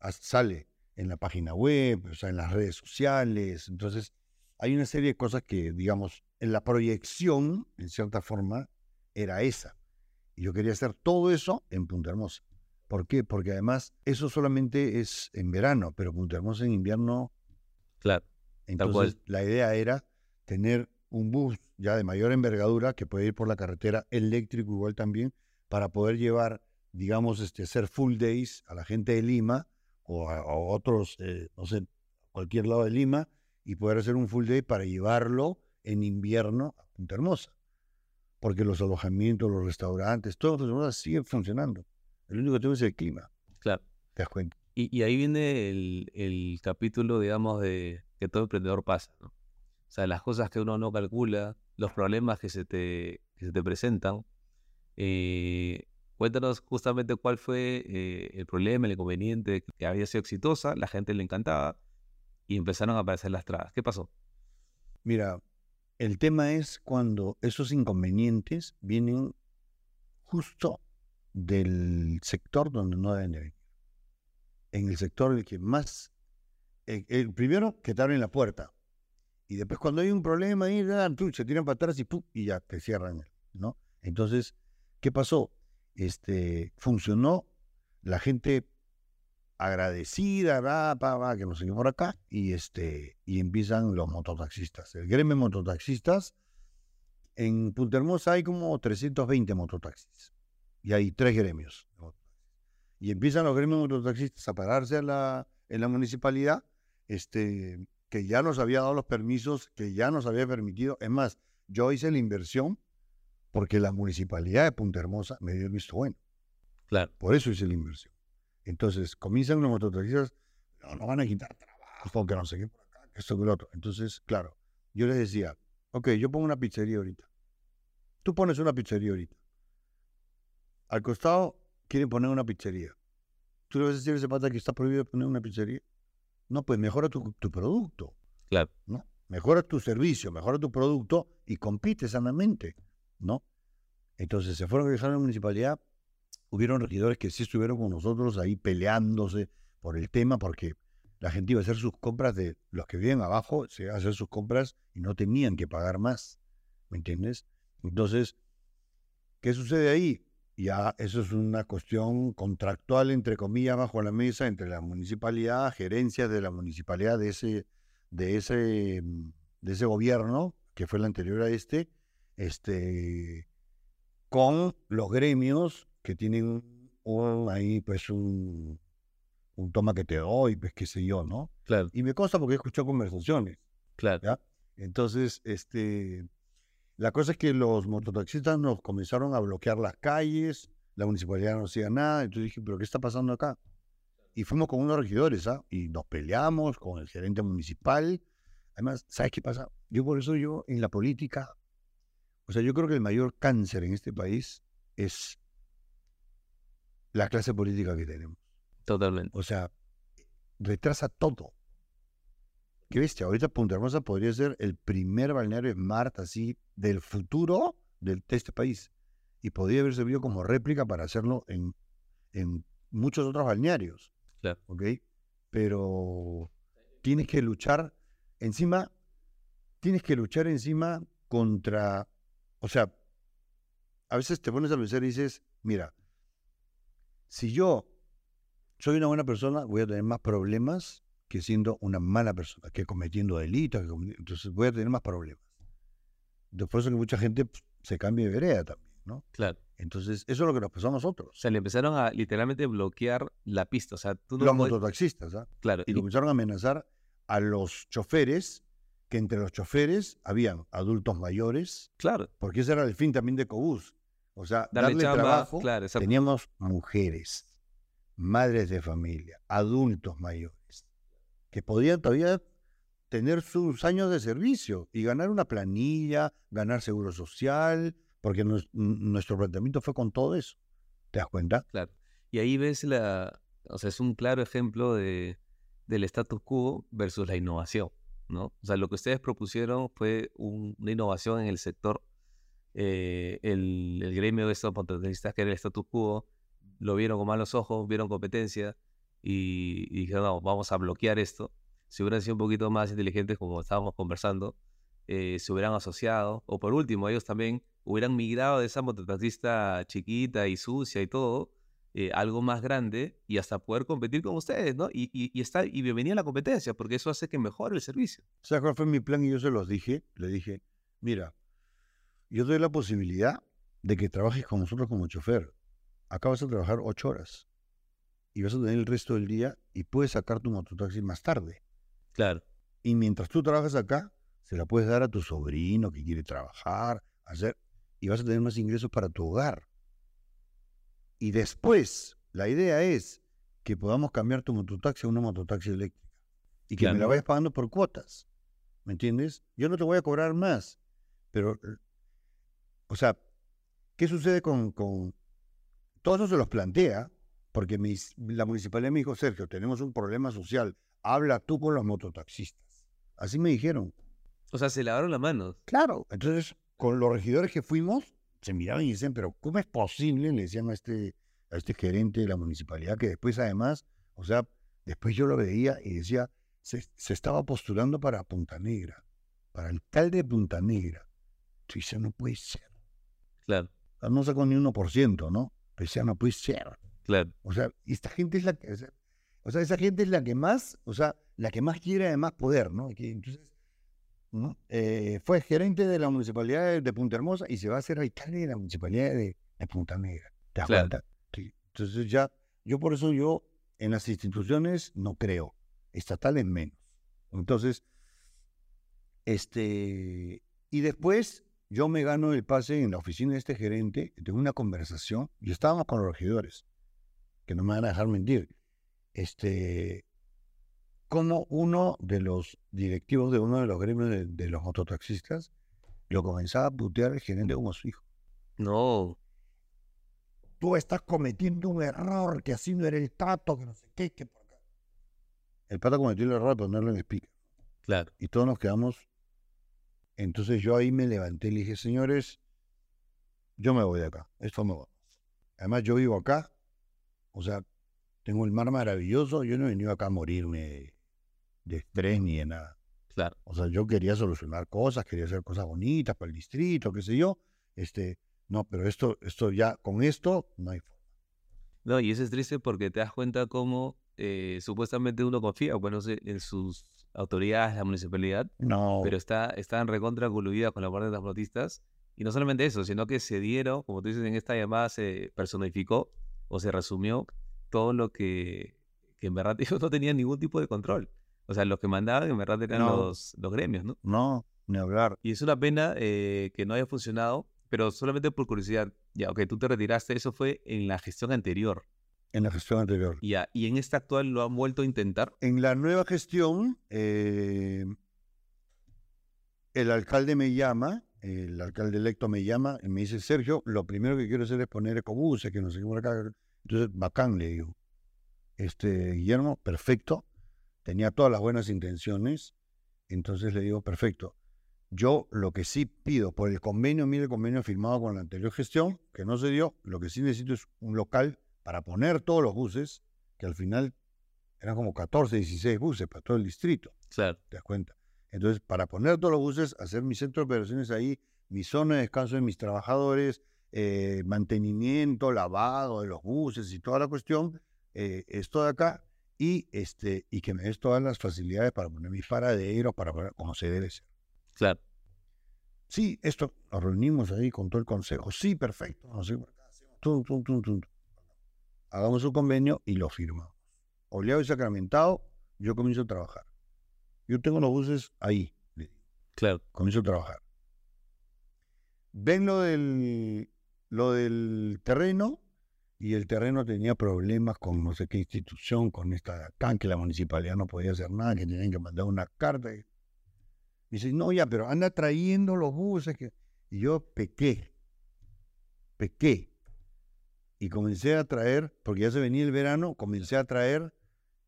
As- Sale en la página web, o sea, en las redes sociales. Entonces, hay una serie de cosas que, digamos, en la proyección, en cierta forma, era esa. Y yo quería hacer todo eso en Punta Hermosa. ¿Por qué? Porque además, eso solamente es en verano, pero Punta Hermosa en invierno claro. entonces, la idea era tener un bus ya de mayor envergadura que puede ir por la carretera eléctrico igual también para poder llevar, digamos, este, hacer full days a la gente de Lima o a, a otros, eh, no sé, cualquier lado de Lima y poder hacer un full day para llevarlo en invierno a Punta Hermosa. Porque los alojamientos, los restaurantes, todo Punta Hermosa sigue funcionando. El único tengo es el clima, Claro. te das cuenta. Y, y ahí viene el, el capítulo, digamos, de que todo emprendedor pasa, ¿no? O sea, las cosas que uno no calcula, los problemas que se te, que se te presentan. Eh, cuéntanos justamente cuál fue eh, el problema, el inconveniente, que había sido exitosa, la gente le encantaba y empezaron a aparecer las trabas. ¿Qué pasó? Mira, el tema es cuando esos inconvenientes vienen justo del sector donde no deben de venir. En el sector en el que más... El, el primero, que te abren la puerta. Y después cuando hay un problema ahí, ah, se tiran para atrás y, ¡pum! y ya te cierran, ¿no? Entonces, ¿qué pasó? Este, funcionó, la gente agradecida, va, va, que nos seguimos por acá, y este, y empiezan los mototaxistas. El gremio mototaxistas, en Punta Hermosa hay como 320 mototaxis, y hay tres gremios. Y empiezan los gremios mototaxistas a pararse en la, en la municipalidad, este, que ya nos había dado los permisos, que ya nos había permitido. Es más, yo hice la inversión porque la municipalidad de Punta Hermosa me dio el visto bueno. Claro, Por eso hice la inversión. Entonces, comienzan los mototaxistas, no, nos van a quitar trabajo, que no sé qué por acá, que esto que lo otro. Entonces, claro, yo les decía, ok, yo pongo una pizzería ahorita. Tú pones una pizzería ahorita. Al costado quieren poner una pizzería. ¿Tú le vas a decir a ese pata que está prohibido poner una pizzería? No, pues mejora tu, tu producto, claro, ¿no? Mejora tu servicio, mejora tu producto y compite sanamente, ¿no? Entonces se fueron a quejar a la municipalidad, hubieron regidores que sí estuvieron con nosotros ahí peleándose por el tema, porque la gente iba a hacer sus compras de los que viven abajo, se iban a hacer sus compras y no tenían que pagar más, ¿me entiendes? Entonces, ¿qué sucede ahí? Ya eso es una cuestión contractual, entre comillas, bajo la mesa, entre la municipalidad, gerencias de la municipalidad de ese, de ese, mm, de ese gobierno, que fue el anterior a este, este, con los gremios que tienen un, ahí pues un, un toma que te doy, pues qué sé yo, ¿no? claro, Y me consta porque he escuchado conversaciones, claro. ¿ya? Entonces, este, la cosa es que los mototaxistas nos comenzaron a bloquear las calles, la municipalidad no hacía nada, entonces dije, pero ¿qué está pasando acá? Y fuimos con unos regidores, ¿ah? Y nos peleamos con el gerente municipal. Además, ¿sabes qué pasa? Yo por eso yo en la política, o sea, yo creo que el mayor cáncer en este país es la clase política que tenemos. Totalmente. O sea, retrasa todo. Qué bestia, ahorita Punta Hermosa podría ser el primer balneario smart así del futuro de este país. Y podría haber servido como réplica para hacerlo en, en muchos otros balnearios. Claro. ¿Ok? Pero tienes que luchar encima, tienes que luchar encima contra, o sea, a veces te pones a pensar y dices, mira, si yo soy una buena persona, voy a tener más problemas que siendo una mala persona, que cometiendo delitos, que entonces voy a tener más problemas. Entonces, por eso que mucha gente pues, se cambia de vereda también, ¿no? Claro. Entonces, eso es lo que nos pasó a O nosotros. sea, le empezaron a literalmente bloquear la pista. O sea, tú no Los mototaxistas, ¿ah? Claro. Y y- comenzaron a amenazar a los choferes, que entre los choferes habían adultos mayores, claro. porque ese era el fin también de Cobús. O sea, Darle, darle, chamba. trabajo. Claro. Teníamos mujeres, madres de familia, adultos mayores, que podían todavía tener sus años de servicio y ganar una planilla, ganar seguro social, porque nuestro planteamiento fue con todo eso. ¿Te das cuenta? Claro. Y ahí ves la, o sea, es un claro ejemplo de, del status quo versus la innovación, ¿no? O sea, lo que ustedes propusieron fue un- una innovación en el sector. eh, el, el gremio de estos motoristas, que era el status quo, lo vieron con malos ojos, vieron competencia y, y dijeron, no, vamos a bloquear esto. Si hubieran sido un poquito más inteligentes, como estábamos conversando, eh, se hubieran asociado, o por último, ellos también hubieran migrado de esa mototaxista chiquita y sucia y todo, eh, algo más grande y hasta poder competir con ustedes, ¿no? Y, y, está, y bienvenida a la competencia, porque eso hace que mejore el servicio. ¿Sabes cuál fue mi plan? Y yo se los dije. Le dije, mira, yo te doy la posibilidad de que trabajes con nosotros como chofer. Acá vas a trabajar ocho horas. Y vas a tener el resto del día y puedes sacar tu mototaxi más tarde. Claro. Y mientras tú trabajas acá, se la puedes dar a tu sobrino que quiere trabajar, hacer, y vas a tener más ingresos para tu hogar. Y después, la idea es que podamos cambiar tu mototaxi a una mototaxi eléctrica. Y que me la vayas pagando por cuotas. ¿Me entiendes? Yo no te voy a cobrar más. Pero, o sea, ¿qué sucede con, con... Todo eso se los plantea, porque mis- la municipalidad me dijo, Sergio, tenemos un problema social, habla tú con los mototaxistas. Así me dijeron. O sea, se lavaron las manos. Claro. Entonces, con los regidores que fuimos, se miraban y decían, pero ¿cómo es posible? Le decían a este, a este gerente de la municipalidad, que después además, o sea, después yo lo veía y decía, se, se estaba postulando para Punta Negra, para alcalde de Punta Negra. Yo decía, no puede ser. Claro, sea, no sacó ni 1%, ¿no? Pero decía, no puede ser. Claro. O sea, esta gente es la que, o sea, o sea, esa gente es la que más, o sea, la que más quiere además poder, ¿no? Entonces, ¿no? Eh, fue gerente de la municipalidad de, de Punta Hermosa y se va a hacer alcalde de la municipalidad de, de Punta Negra. ¿Te Claro. cuenta? Sí. Entonces ya, yo por eso yo en las instituciones no creo, estatales menos. Entonces, este, y después yo me gano el pase en la oficina de este gerente, tengo una conversación, y estábamos con los regidores, que no me van a dejar mentir. Este, como uno de los directivos de uno de los gremios de, de los mototaxistas lo comenzaba a putear al gerente como su hijo. No, Tú estás cometiendo un error, que así no era el tato, que no sé qué, que por acá. El pata cometió el error de ponerlo en speaker. claro. y todos nos quedamos. Entonces yo ahí me levanté y le dije, señores, yo me voy de acá, esto no va. Además yo vivo acá, o sea, tengo el mar maravilloso, yo no he venido acá a morirme de, de estrés ni de nada. Claro. O sea, yo quería solucionar cosas, quería hacer cosas bonitas para el distrito, qué sé yo. Este, no, pero esto, esto ya, con esto no hay forma. No, y eso es triste porque te das cuenta cómo eh, supuestamente uno confía, bueno, en sus autoridades, la municipalidad, No, pero está, están recontra coludidas con la parte de los motoristas. Y no solamente eso, sino que se dieron, como tú dices, en esta llamada se personificó o se resumió todo lo que, que en verdad ellos no tenían ningún tipo de control. O sea, los que mandaban en verdad eran No. los, los gremios, ¿no? no, ni hablar. Y es una pena eh, que no haya funcionado, pero solamente por curiosidad. Ya, ok, tú te retiraste, eso fue en la gestión anterior. En la gestión anterior. Ya, y en esta actual lo han vuelto a intentar. En la nueva gestión, eh, el alcalde me llama, el alcalde electo me llama y me dice, Sergio, lo primero que quiero hacer es poner ecobuses, que no sé qué por acá. Entonces, bacán, le digo. Este, Guillermo, perfecto. Tenía todas las buenas intenciones. Entonces le digo, perfecto. Yo lo que sí pido por el convenio, mire el convenio firmado con la anterior gestión, que no se dio, lo que sí necesito es un local para poner todos los buses, que al final eran como 14, 16 buses para todo el distrito, Claro. ¿te das cuenta? Entonces, para poner todos los buses, hacer mi centro de operaciones ahí, mi zona de descanso de mis trabajadores, eh, mantenimiento, lavado de los buses y toda la cuestión, eh, esto de acá, y, este, y que me des todas las facilidades para poner mis paraderos, para poner como se debe ser. Claro. Sí, esto, nos reunimos ahí con todo el consejo. Sí, perfecto. No sé, tum, tum, tum, tum. Hagamos un convenio y lo firmamos. Oleado y sacramentado, yo comienzo a trabajar. Yo tengo los buses ahí. Claro. comienzo a trabajar. Ven lo del, lo del terreno y el terreno tenía problemas con no sé qué institución, con esta acá, que la municipalidad no podía hacer nada, que tenían que mandar una carta. Y dice, no, ya, pero anda trayendo los buses. Que... Y yo pequé, pequé. Y comencé a traer, porque ya se venía el verano, comencé a traer,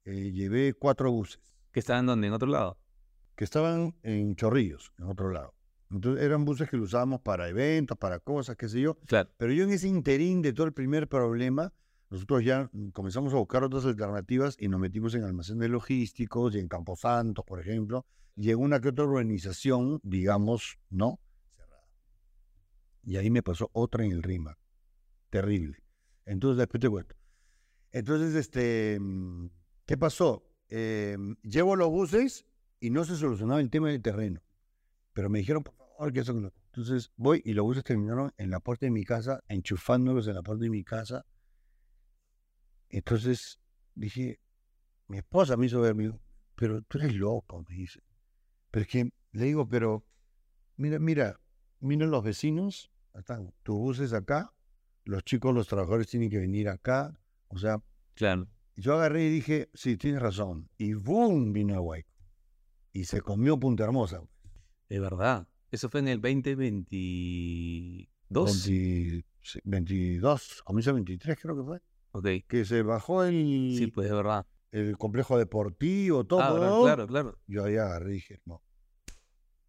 eh, llevé cuatro buses ¿Que estaban donde? ¿En otro lado? que estaban en Chorrillos, en otro lado. Entonces eran buses que lo usábamos para eventos, para cosas, qué sé yo. Claro. Pero yo en ese interín de todo el primer problema, nosotros ya comenzamos a buscar otras alternativas y nos metimos en almacenes logísticos y en Camposantos, por ejemplo, y en una que otra urbanización, digamos, ¿no? Cerrada. Y ahí me pasó otra en el RIMA. Terrible. Entonces, después te cuento. Entonces, este, mm, ¿qué pasó? Eh, llevo los buses y no se solucionaba el tema del terreno. Pero me dijeron, por favor, que eso. Entonces voy y los buses terminaron en la puerta de mi casa, enchufándolos en la puerta de mi casa. Entonces dije, mi esposa me hizo ver, me dijo, pero tú eres loco, me dice. Pero es que le digo, pero mira, mira, miren los vecinos, están tus buses acá, los chicos, los trabajadores tienen que venir acá. O sea, Claro. yo agarré y dije, sí, tienes razón. Y ¡boom! vino a Guayco. Y se comió Punta Hermosa. Es verdad. Eso fue en el 2022. 20 sí, 22, comienzo 23 creo que fue. Ok. Que se bajó el, Sí, pues es verdad. el complejo deportivo, todo. Ah, claro, claro. Yo ahí agarré y dije, no.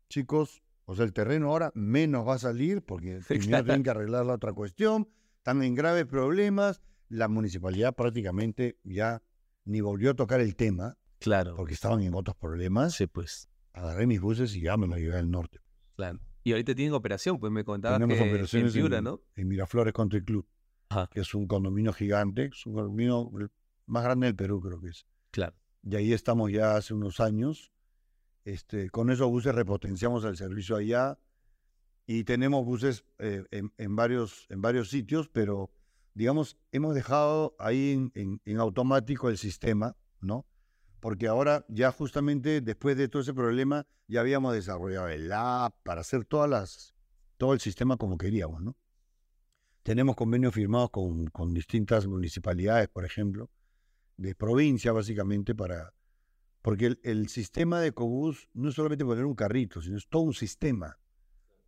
Chicos, o sea, el terreno ahora menos va a salir porque primero tienen que arreglar la otra cuestión. Están en graves problemas. La municipalidad prácticamente ya ni volvió a tocar el tema Claro. porque estaban en otros problemas. Sí, pues. Agarré mis buses y ya me los llevé al norte. Claro. Y ahorita tienen operación, pues me contabas Tenemos que operaciones en Piura, en, ¿no? en Miraflores Country Club, Ajá. que es un condominio gigante, es un condominio más grande del Perú, creo que es. Claro. Y ahí estamos ya hace unos años. Este, con esos buses repotenciamos el servicio allá y tenemos buses eh, en, en varios, en varios sitios, pero digamos, hemos dejado ahí en, en- en automático el sistema, ¿no? Porque ahora ya justamente después de todo ese problema ya habíamos desarrollado el app para hacer todas las, todo el sistema como queríamos, ¿no? Tenemos convenios firmados con, con distintas municipalidades, por ejemplo, de provincia básicamente para... Porque el, sistema de Ecobús no es solamente poner un carrito, sino es todo un sistema.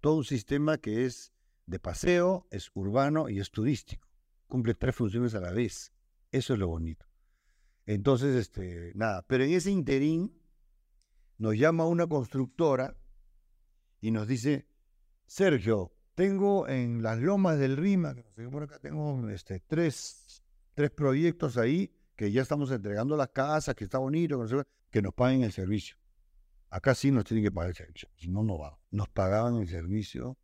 Todo un sistema que es de paseo, es urbano y es turístico. Cumple tres funciones a la vez. Eso es lo bonito. Entonces, este, nada, pero en ese interín nos llama una constructora y nos dice, Sergio, tengo en las lomas del Rima, que no sé por acá, tengo este, tres, tres proyectos ahí que ya estamos entregando las casas, que está bonito, que, nos paguen el servicio. Acá sí nos tienen que pagar el servicio, no, no va. Nos pagaban el servicio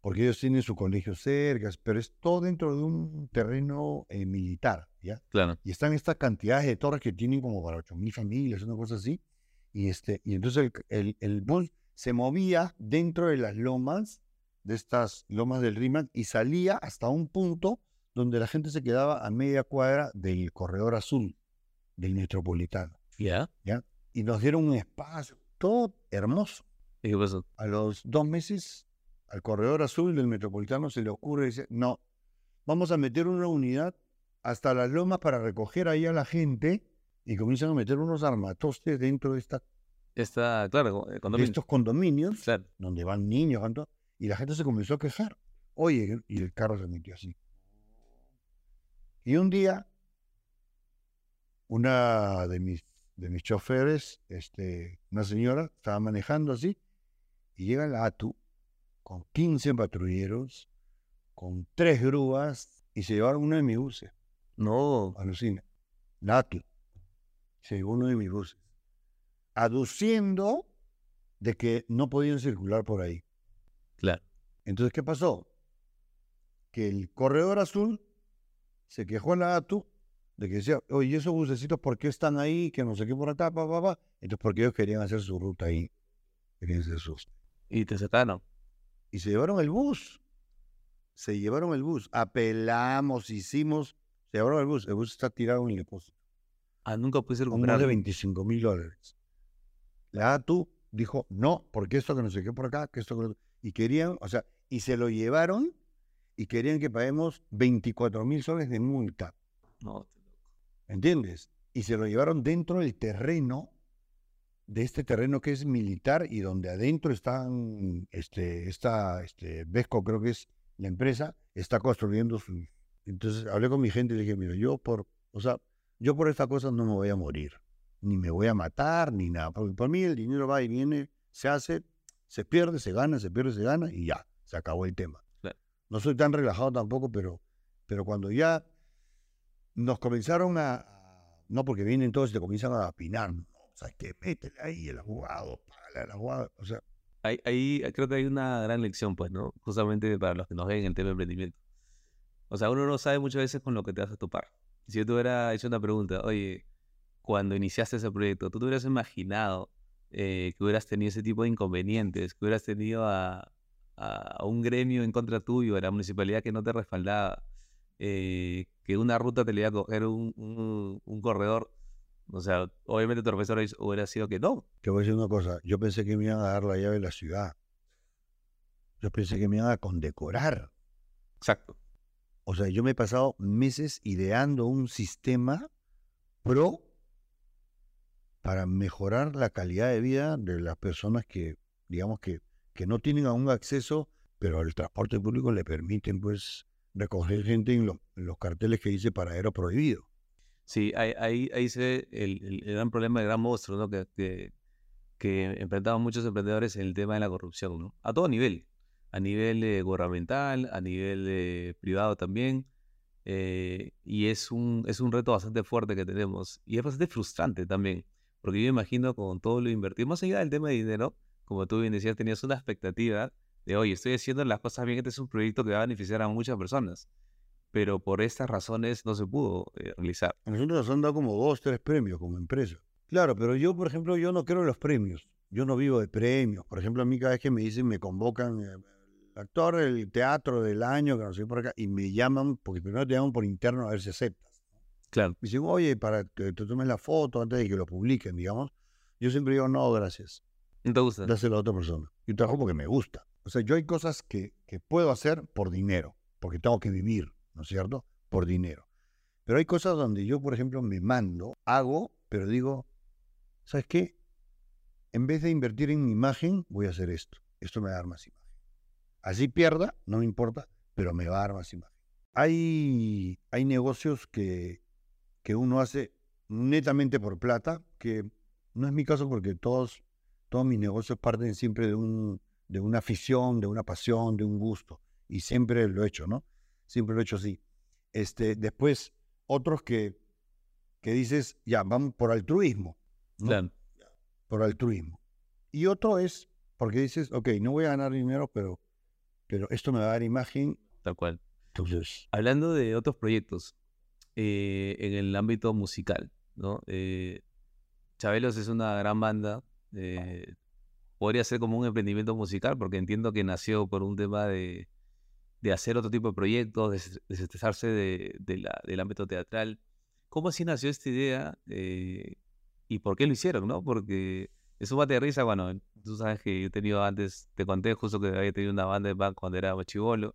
porque ellos tienen su colegio cerca, pero es todo dentro de un terreno eh, militar, ¿ya? Claro. y están estas cantidades de torres que tienen como para 8.000 familias, una cosa así. Y, este, y entonces el, el, el bus se movía dentro de las lomas, de estas lomas del Rímac, y salía hasta un punto donde la gente se quedaba a media cuadra del corredor azul, del metropolitano. ¿Ya? Y nos dieron un espacio, todo hermoso. ¿Y qué pasó? A los dos meses, al corredor azul del metropolitano se le ocurre decir, no, vamos a meter una unidad hasta las lomas para recoger ahí a la gente y comienzan a meter unos armatostes dentro de, esta, Está, claro, eh, de estos condominios Claro. donde van niños van y la gente se comenzó a quejar. Oye, y el carro se metió así. Y un día, una de mis, de mis choferes, este, una señora, estaba manejando así, y llega la ATU con 15 patrulleros, con tres grúas, y se llevaron uno de mis buses. No. Alucina. La ATU. Se llevó uno de mis buses. Aduciendo de que no podían circular por ahí. Claro. Entonces, ¿qué pasó? que el corredor azul se quejó en la ATU de que decía, oye, esos bucecitos, ¿por qué están ahí? Que no sé qué por acá, pa, pa, pa. Entonces, porque ellos querían hacer su ruta ahí. Querían hacer sus. Y te sacaron. Y se llevaron el bus. Se llevaron el bus. Apelamos, hicimos. Se llevaron el bus. El bus está tirado en el depósito. Ah, nunca pudiste recuperar. de 25 mil dólares. La ATU dijo, no, porque esto que no sé qué por acá, que esto que... no-". Y querían, o sea, y se lo llevaron y querían que paguemos 24 mil soles de multa. No, ¿Entiendes? Y se lo llevaron dentro del terreno, de este terreno que es militar y donde adentro están, este, esta, este, Vesco creo que es la empresa, está construyendo. Entonces hablé con mi gente y le dije, mira, yo por, o sea, yo por esta cosa no me voy a morir, ni me voy a matar, ni nada. Porque por mí el dinero va y viene, se hace, se pierde, se gana, se pierde, se gana y ya, se acabó el tema. Claro. No soy tan relajado tampoco, pero, pero cuando ya nos comenzaron a, a- no porque vienen todos y te comienzan a apinar, sea, que métele ahí el abogado, págale al abogado, o sea, Ahí, creo que hay una gran lección, pues, ¿no? Justamente para los que nos ven en el tema de emprendimiento. O sea, uno no sabe muchas veces con lo que te vas a topar. Si yo te hubiera hecho una pregunta, oye, cuando iniciaste ese proyecto, ¿tú te hubieras imaginado eh, que hubieras tenido ese tipo de inconvenientes, que hubieras tenido a, un gremio en contra tuyo, a la municipalidad que no te respaldaba, eh, que una ruta te le iba a coger un corredor? O sea, obviamente tu profesor hubiera sido que no. te voy a decir una cosa, yo pensé que me iban a dar la llave de la ciudad, yo pensé que me iban a condecorar, Exacto. o sea, yo me he pasado meses ideando un sistema pro para mejorar la calidad de vida de las personas que, digamos que, que no tienen aún acceso, pero el transporte público le permiten, pues, recoger gente en, los- en los carteles que dice paradero prohibido. Sí, ahí, ahí, ahí se ve el, gran problema, el gran monstruo, ¿no? Que, que, que enfrentaban muchos emprendedores en el tema de la corrupción, ¿no? A todo nivel, a nivel eh, gubernamental, a nivel privado también, eh, y es un, es un reto bastante fuerte que tenemos, y es bastante frustrante también, porque yo me imagino con todo lo invertido, más allá del tema de dinero, como tú bien decías, tenías una expectativa de, oye, estoy haciendo las cosas bien, este es un proyecto que va a beneficiar a muchas personas, pero por estas razones no se pudo eh, realizar. A nosotros nos han dado como dos, tres premios como empresa. Claro, pero yo, por ejemplo, yo no creo en los premios. Yo no vivo de premios. Por ejemplo, a mí cada vez que me dicen, me convocan, eh, el actor del teatro del año, que no sé por acá, y me llaman, porque primero te llaman por interno a ver si aceptas. Claro. Me dicen, oye, para que te tomes la foto antes de que lo publiquen, digamos. Yo siempre digo, no, gracias. ¿No te gusta? Dáselo a otra persona. Yo trabajo porque me gusta. O sea, yo hay cosas que, que puedo hacer por dinero, porque tengo que vivir, ¿no es cierto? Por dinero. Pero hay cosas donde yo, por ejemplo, me mando, hago, pero digo, ¿sabes qué? En vez de invertir en mi imagen, voy a hacer esto. Esto me va a dar más imagen. Así pierda, no me importa, pero me va a dar más imagen. Hay, hay negocios que, que uno hace netamente por plata, que no es mi caso porque todos, todos mis negocios parten siempre de, un, de una afición, de una pasión, de un gusto. Y siempre lo he hecho, ¿no? Siempre lo he hecho así. Este, después, otros que, que dices, ya, van por altruismo. ¿no? Claro. Por altruismo. Y otro es porque dices, ok, no voy a ganar dinero, pero, pero esto me va a dar imagen. Tal cual. Entonces, Hablando de otros proyectos eh, en el ámbito musical, ¿no? Eh, Chabelos es una gran banda. eh, podría ser como un emprendimiento musical, porque entiendo que nació por un tema de, de hacer otro tipo de proyectos, des- desestresarse de, de la- del ámbito teatral. ¿Cómo así nació esta idea eh, y por qué lo hicieron, no? Porque es un bate de risa, bueno, tú sabes que yo he tenido antes, te conté justo que había tenido una banda de band cuando era chivolo.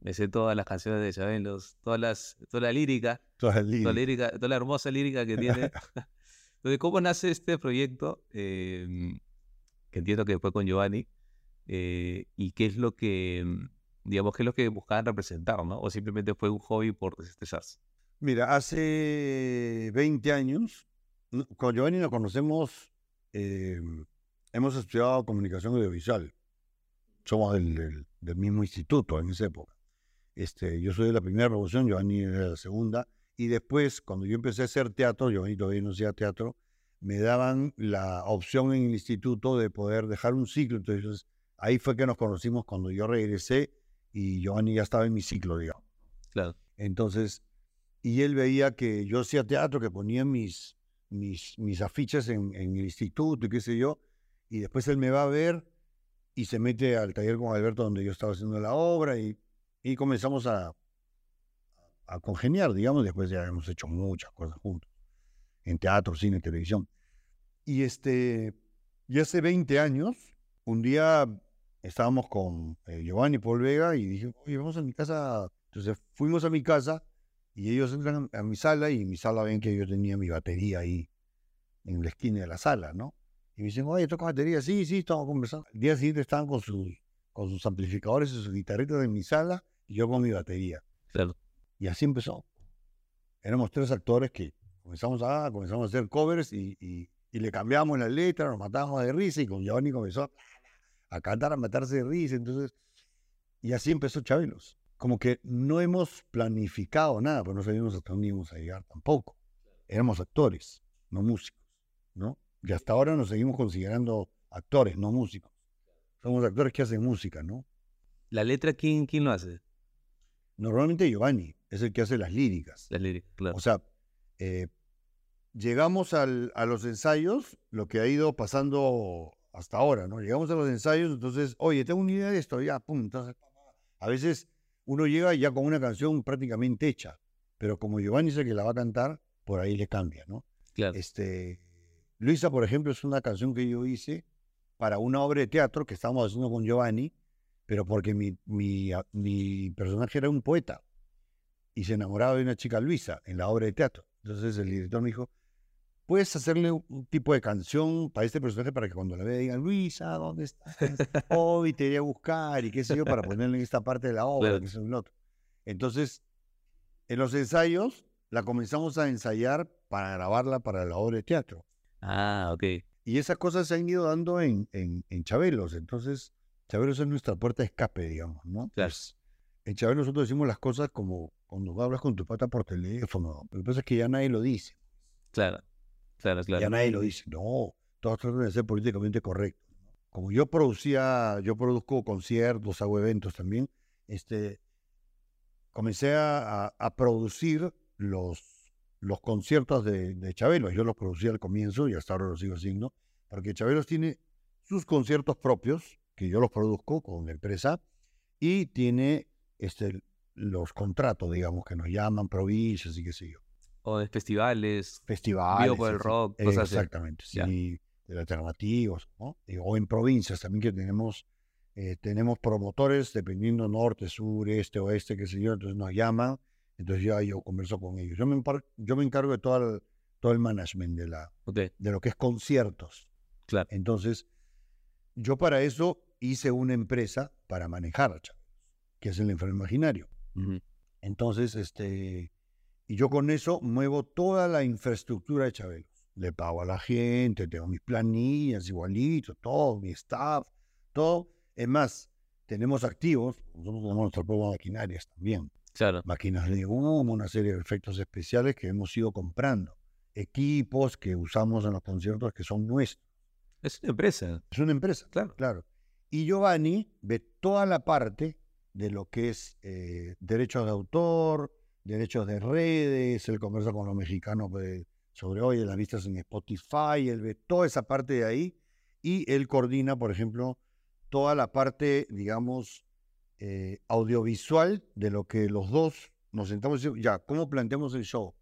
Me sé todas las canciones de Chabelos, todas las, toda la lírica, toda la toda la lírica, toda la hermosa lírica que tiene. Entonces, ¿cómo nace este proyecto? Eh, que entiendo que fue con Giovanni. eh, y qué es lo que, digamos, qué es lo que buscaban representar, ¿no? O simplemente fue un hobby por desestresarse. Mira, hace 20 años, con Giovanni nos conocemos, eh, hemos estudiado comunicación audiovisual. Somos del, del- del mismo instituto en esa época. Este, yo soy de la primera promoción, Giovanni era de la segunda. Y después, cuando yo empecé a hacer teatro, Giovanni todavía no hacía teatro, me daban la opción en el instituto de poder dejar un ciclo. Entonces, ahí fue que nos conocimos cuando yo regresé y Giovanni ya estaba en mi ciclo, digamos. Claro. Entonces, y él veía que yo hacía teatro, que ponía mis, mis, mis afiches en, en el instituto y qué sé yo, y después él me va a ver y se mete al taller con Alberto donde yo estaba haciendo la obra y, y comenzamos a, a congeniar, digamos, después ya hemos hecho muchas cosas juntos, en teatro, cine, televisión. Y este, y hace 20 años, un día estábamos con eh, Giovanni Paul Vega y dije, oye, vamos a mi casa. Entonces fuimos a mi casa y ellos entran a mi sala y en mi sala ven que yo tenía mi batería ahí en la esquina de la sala, ¿no? Y me dicen, oye, toca batería. Sí, sí, estamos conversando. El día siguiente estaban con sus, con sus amplificadores y sus guitarritas en mi sala y yo con mi batería. Claro. Y así empezó. Éramos tres actores que comenzamos a, comenzamos a hacer covers y, y, y le cambiamos la letra, nos matábamos de risa y con Giovanni comenzó a cantar, a matarse de risa. Entonces, y así empezó Chabelos. Como que no hemos planificado nada, pero no sabíamos hasta dónde íbamos a llegar tampoco. Éramos actores, no músicos, ¿no? Y hasta ahora nos seguimos considerando actores, no músicos. Somos actores que hacen música, ¿no? ¿La letra quién, quién lo hace? Normalmente Giovanni es el que hace las líricas. La lírica, claro. O sea, eh, llegamos al- a los ensayos, lo que ha ido pasando hasta ahora, ¿no? Llegamos a los ensayos, entonces, oye, tengo una idea de esto, ya, pum. Entonces, a veces uno llega ya con una canción prácticamente hecha, pero como Giovanni es el que la va a cantar, por ahí le cambia, ¿no? claro. Este, Luisa, por ejemplo, es una canción que yo hice para una obra de teatro que estábamos haciendo con Giovanni, pero porque mi, mi, mi personaje era un poeta y se enamoraba de una chica Luisa en la obra de teatro. Entonces el director me dijo, puedes hacerle un- tipo de canción para este personaje para que cuando la vea digan, Luisa, ¿dónde estás? Hoy te iré a buscar y qué sé yo, para ponerle en esta parte de la obra, Claro. que es el otro. Entonces, en los ensayos la comenzamos a ensayar para grabarla para la obra de teatro. Ah, ok. Y esas cosas se han ido dando en, en, en Chabelos. Entonces, Chabelos es nuestra puerta de escape, digamos, ¿no? Claro. En Chabelos nosotros decimos las cosas como cuando hablas con tu pata por teléfono. Lo que pasa es que ya nadie lo dice. Claro. Claro, claro. Ya nadie lo dice. No, todos tratan de ser políticamente correctos. Como yo producía, yo produzco conciertos, hago eventos también, este, comencé a, a- producir los, los conciertos de, de Chabelos. Yo los producía al comienzo y hasta ahora los sigo haciendo, porque Chabelos tiene sus conciertos propios, que yo los produzco con la empresa, y tiene este, los contratos, digamos, que nos llaman provincias y qué sé yo O festivales. festivales. Vivo por el así. rock, cosas así. Exactamente, Ya. sí, de alternativos, ¿no? O en provincias también que tenemos, eh, tenemos promotores dependiendo norte, sur, este, oeste, qué sé yo, entonces nos llaman, entonces ya yo converso con ellos. Yo me, yo me encargo de todo el, todo el management de, la, de lo que es conciertos. claro. Entonces, yo para eso hice una empresa para manejar a Chávez, que es el enfermo imaginario. Entonces, este, y yo con eso muevo toda la infraestructura de Chabelos. Le pago a la gente, tengo mis planillas igualito, todo, mi staff, todo. Es más, tenemos activos, nosotros tenemos nuestras propias maquinarias también. Claro. Máquinas de humo, una serie de efectos especiales que hemos ido comprando. Equipos que usamos en los conciertos que son nuestros. Es una empresa. Es una empresa. Claro. Claro. Y Giovanni ve toda la parte de lo que es eh, derechos de autor, derechos de redes, él conversa con los mexicanos de- sobre hoy las vistas en Spotify, él ve toda esa parte de ahí y él coordina, por ejemplo, toda la parte, digamos, eh, audiovisual de lo que los dos nos sentamos y decimos, ya, ¿cómo planteamos el show?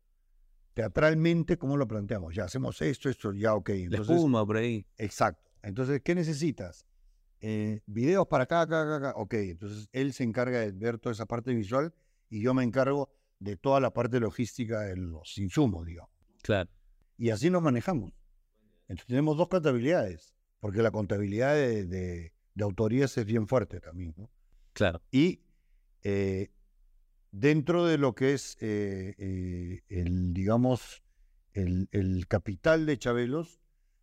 Teatralmente, ¿cómo lo planteamos? Ya, hacemos esto, esto, ya, ok. La Entonces, espuma por ahí. Exacto. Entonces, ¿qué necesitas? Eh, videos para acá, acá, acá, acá. Ok, entonces él se encarga de ver toda esa parte visual y yo me encargo de toda la parte logística de los insumos, digamos. Claro. Y así nos manejamos. Entonces tenemos dos contabilidades, porque la contabilidad de, de- de autorías es bien fuerte también, ¿no? Claro. Y eh, dentro de lo que es eh, eh, el, digamos, el, el capital de Chabelos,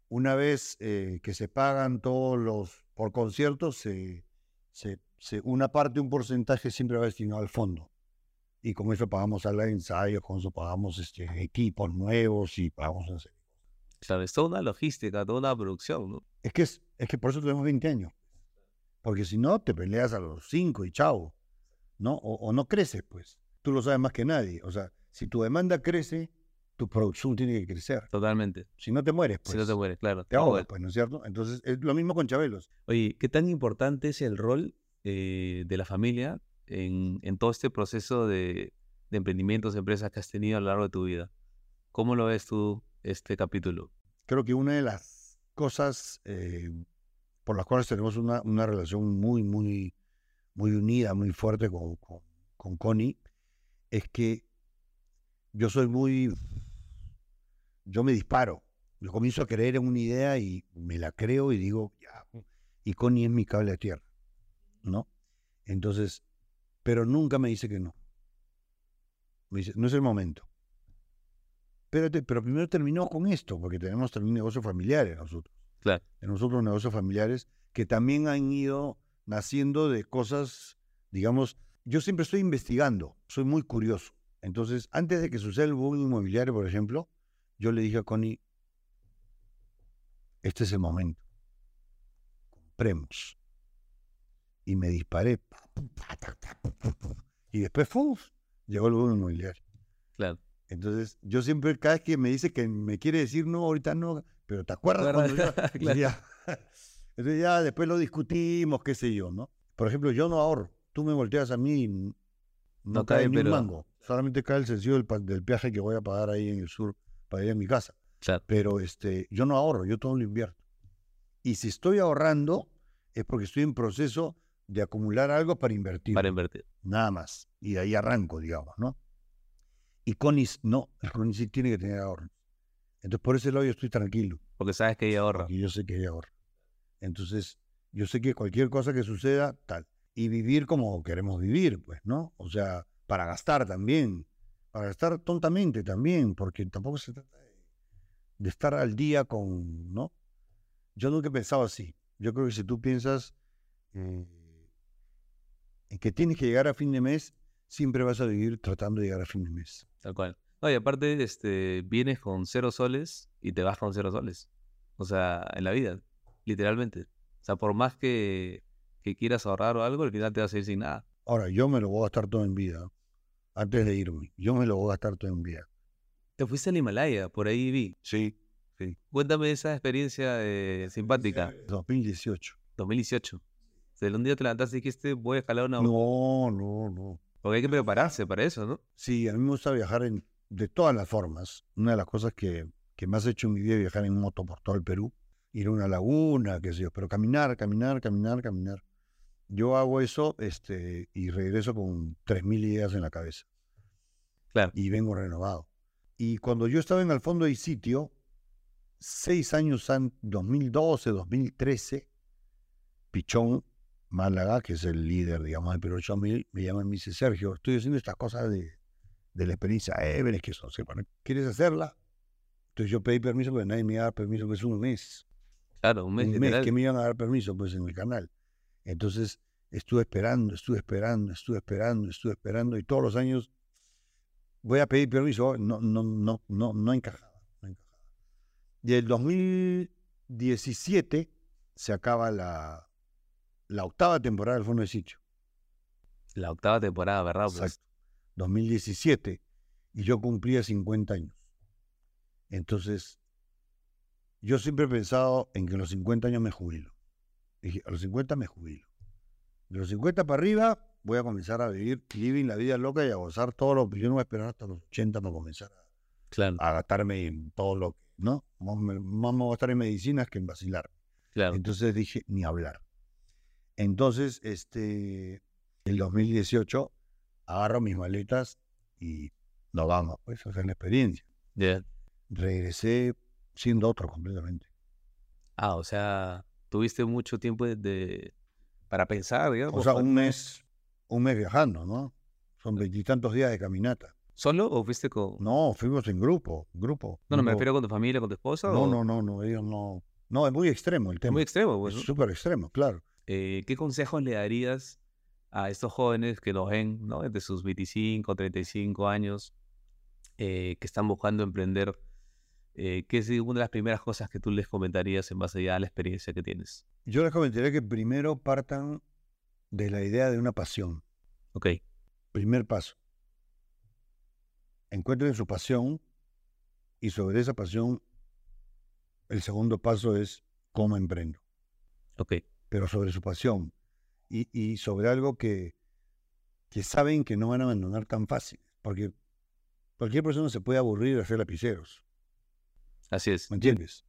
una vez que se pagan todos los por conciertos, se, se- se- una parte, un porcentaje siempre va destinado al fondo. Y con eso pagamos salas de ensayos, con eso pagamos este, equipos nuevos y pagamos... sé. Claro, es toda una logística, toda una producción, ¿no? Es que, es, es que por eso tenemos 20 años. Porque si no, te peleas a los 5 y chao. ¿no? O, o no creces, pues. Tú lo sabes más que nadie. O sea, si tu demanda crece, tu producción tiene que crecer. Totalmente. Si no te mueres, pues. si no te mueres, claro. Te ahogas, pues, ¿no es cierto? Entonces, es lo mismo con Chabelos. Oye, ¿qué tan importante es el rol eh, de la familia en, en todo este proceso de, de emprendimientos, empresas que has tenido a lo largo de tu vida? ¿Cómo lo ves tú este capítulo? Creo que una de las cosas eh, por las cuales tenemos una, una relación muy, muy, muy unida, muy fuerte con, con, con Connie, es que yo soy muy... Yo me disparo. Yo comienzo a creer en una idea y me la creo y digo, ya. Y Connie es mi cable de tierra, ¿no? Entonces, pero nunca me dice que no. Me dice, no es el momento. Espérate, pero primero terminó con esto, porque tenemos también negocios familiares nosotros. Claro. Tenemos otros negocios familiares que también han ido naciendo de cosas, digamos, yo siempre estoy investigando, soy muy curioso. Entonces, antes de que suceda el boom inmobiliario, por ejemplo, yo le dije a Connie, este es el momento. Compremos. Y me disparé. Y después, ¡fuf! llegó el boom inmobiliario. Claro. Entonces, yo siempre, cada vez que me dice que me quiere decir no, ahorita no, pero ¿te acuerdas cuando yo? Claro. Ya. Entonces ya después lo discutimos, qué sé yo, ¿no? Por ejemplo, yo no ahorro. Tú me volteas a mí y no, No cae cae, ni un pero- mango. Solamente cae el sencillo del, del peaje que voy a pagar ahí en el sur para ir a mi casa. Claro. Pero este, yo no ahorro, yo todo lo invierto. Y si estoy ahorrando, es porque estoy en proceso de acumular algo para invertir. Para invertir. Nada más. Y de ahí arranco, digamos, ¿no? Y Connie no, el sí tiene que tener ahorro. Entonces, por ese lado yo estoy tranquilo, Porque sabes que ella ahorra. porque yo sé que ella ahorra. Entonces, yo sé que cualquier cosa que suceda, tal. Y vivir como queremos vivir, pues, ¿no? O sea, para gastar también. Para gastar tontamente también, porque tampoco se trata de, de estar al día con, ¿no? Yo nunca he pensado así. Yo creo que si tú piensas eh, en que tienes que llegar a fin de mes, siempre vas a vivir tratando de llegar a fin de mes. Tal cual. No, y aparte, este, vienes con cero soles y te vas con cero soles. O sea, en la vida, literalmente. O sea, por más que, que quieras ahorrar o algo, al final te vas a ir sin nada. Ahora, yo me lo voy a gastar todo en vida. Antes de irme, yo me lo voy a gastar todo en vida. Te fuiste al Himalaya, por ahí vi. Sí, sí. Cuéntame esa experiencia eh, simpática. 2018. 2018. Sea, un día te levantaste y dijiste, voy a escalar una... No, no, no. Porque hay que prepararse para eso, ¿no? Sí, a mí me gusta viajar en, de todas las formas. Una de las cosas que, que más he hecho en mi vida es viajar en moto por todo el Perú. Ir a una laguna, qué sé yo, pero caminar, caminar, caminar, caminar. Yo hago eso este, y regreso con 3.000 ideas en la cabeza. Claro. y vengo renovado. Y cuando yo estaba en el fondo y sitio, seis años antes, 2012, 2013, Pichón Málaga, que es el líder, digamos, del Perú 8000, me llama y me dice, Sergio, estoy haciendo estas cosas de, de la experiencia Everest, que eso, sepan, ¿quieres hacerla? Entonces yo pedí permiso, porque nadie me iba a dar permiso, que es un mes. Claro, un mes, Un mes que me iban a dar permiso, pues, en el canal. Entonces estuve esperando, estuve esperando, estuve esperando, estuve esperando, y todos los años voy a pedir permiso, no, no, no, no, no encajaba, no encajaba. Y el 2017 se acaba la, la octava temporada del Fondo de Sitio. La octava temporada, ¿verdad? Pues, Exacto. 2017. Y yo cumplía 50 años. Entonces, yo siempre he pensado en que a los 50 años me jubilo. Dije, a los 50 me jubilo. De los 50 para arriba voy a comenzar a vivir living la vida loca y a gozar todo lo que yo no voy a esperar hasta los 80 para comenzar a, claro, a gastarme en todo lo que, ¿no? Más me, más me voy a gastar en medicinas que en vacilar. claro. Entonces dije, ni hablar. Entonces, este, el 2018, agarro mis maletas y nos vamos, pues, a hacer la experiencia. Ya. Regresé siendo otro completamente. Ah, o sea, tuviste mucho tiempo de, de- para pensar, digamos. O sea, un mes, un mes viajando, ¿no? Son veintitantos días de caminata. ¿Solo o fuiste con.? No, fuimos en grupo, grupo. No, no, me refiero con tu familia, con tu esposa. No, o- no, no, no, ellos no. No, es muy extremo el Es tema. muy extremo, pues. es súper extremo, claro. Eh, ¿Qué consejos le darías a estos jóvenes que nos ven, ¿no? Desde sus 25, 35 años, eh, que están buscando emprender? Eh, ¿Qué es una de las primeras cosas que tú les comentarías en base ya a la experiencia que tienes? Yo les comentaría que primero partan de la idea de una pasión. Ok, primer paso. Encuentren su pasión y sobre esa pasión, el segundo paso es cómo emprendo. Ok. Pero sobre su pasión y, y sobre algo que, que saben que no van a abandonar tan fácil. Porque cualquier persona se puede aburrir de hacer lapiceros. Así es. ¿Me entiendes?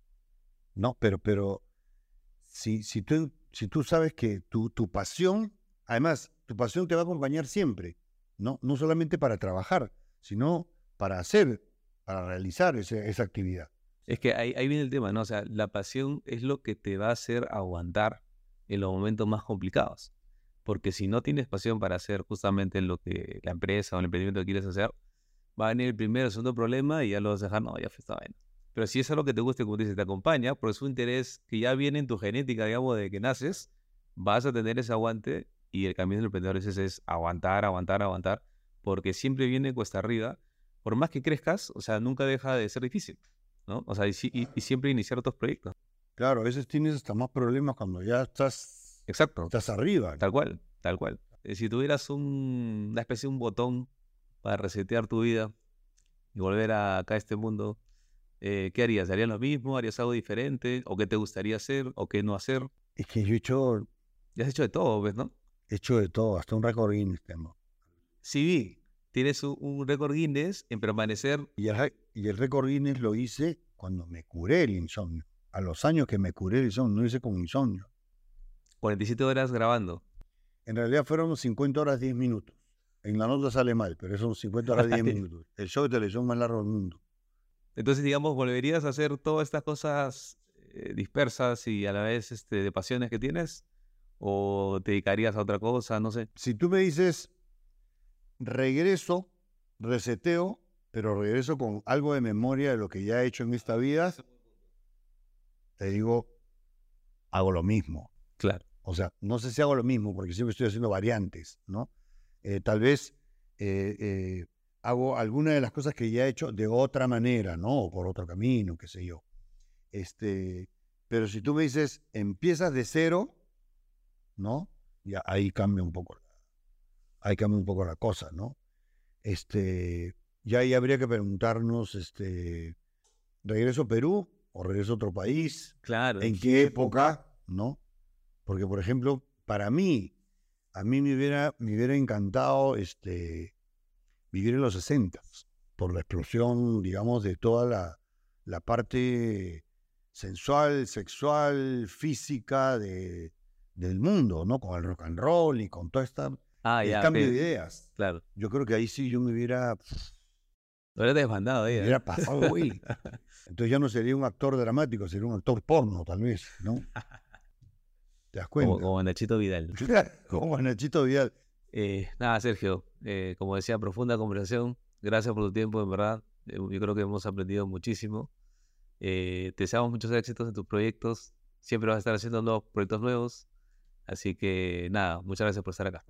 No, pero, pero si, si, tú, si tú sabes que tu, tu pasión, además, tu pasión te va a acompañar siempre, ¿no? No solamente para trabajar, sino para hacer, para realizar ese- esa actividad. Es que ahí, ahí viene el tema, ¿no? O sea, la pasión es lo que te va a hacer aguantar en los momentos más complicados. Porque si no tienes pasión para hacer justamente lo que la empresa o el emprendimiento que quieres hacer, va a venir el primero o segundo problema y ya lo vas a dejar, no, ya fue esta vaina. Pero si es algo que te gusta como te dice, te acompaña, por su interés que ya viene en tu genética, digamos, de que naces, vas a tener ese aguante y el camino del emprendedor es, es aguantar, aguantar, aguantar, porque siempre viene cuesta arriba. Por más que crezcas, o sea, nunca deja de ser difícil, ¿no? O sea, y siempre iniciar otros proyectos. Claro, a veces tienes hasta más problemas cuando ya estás, Exacto. estás arriba. Tal cual, tal cual. Eh, Si tuvieras un- una especie de un botón para resetear tu vida y volver a acá a este mundo, eh, ¿qué harías? ¿Harías lo mismo? ¿Harías algo diferente? ¿O qué te gustaría hacer? ¿O qué no hacer? Es que yo he hecho, Ya has hecho de todo, ¿ves, no? he hecho de todo, hasta un récord Guinness tengo. Sí, vi. Tienes un, un récord Guinness en permanecer. Y el, y el récord Guinness lo hice cuando me curé el insomnio. A los años que me curé el insomnio, no hice con insomnio. 47 horas grabando. En realidad fueron 50 horas 10 minutos. En la nota sale mal, pero son 50 horas 10 minutos. El show de televisión más largo del mundo. Entonces, digamos, ¿volverías a hacer todas estas cosas eh, dispersas y a la vez este, de pasiones que tienes? ¿O te dedicarías a otra cosa? No sé. Si tú me dices, regreso, reseteo, pero regreso con algo de memoria de lo que ya he hecho en esta vida, te digo, hago lo mismo. Claro. O sea, no sé si hago lo mismo, porque siempre estoy haciendo variantes, ¿no? Eh, tal vez eh, eh, hago alguna de las cosas que ya he hecho de otra manera, ¿no? O por otro camino, qué sé yo. Este, pero si tú me dices, empiezas de cero, ¿no? Ya ahí cambia un poco, la- ahí cambia un poco la cosa, ¿no? Este, ya ahí habría que preguntarnos, este, ¿regreso a Perú o regreso a otro país? Claro. ¿En qué época? ¿No? Porque, por ejemplo, para mí, a mí me hubiera, me hubiera encantado este, vivir en los 60 por la explosión, digamos, de toda la, la parte sensual, sexual, física de, del mundo, ¿no? Con el rock and roll y con toda esta Ah, el ya. cambio pe- de ideas. Claro. Yo creo que ahí sí yo me hubiera, Lo hubieras desbandado ahí. me ¿eh? hubiera pasado, güey. Entonces ya no sería un actor dramático, sería un actor porno, tal vez, ¿no? ¿Te das cuenta? Como, como Nachito Vidal. Como Nachito Vidal. Eh, nada, Sergio, eh, como decía, profunda conversación. Gracias por tu tiempo, en verdad. Eh, yo creo que hemos aprendido muchísimo. Te deseamos muchos éxitos en tus proyectos. Siempre vas a estar haciendo nuevos proyectos nuevos. Así que nada, muchas gracias por estar acá.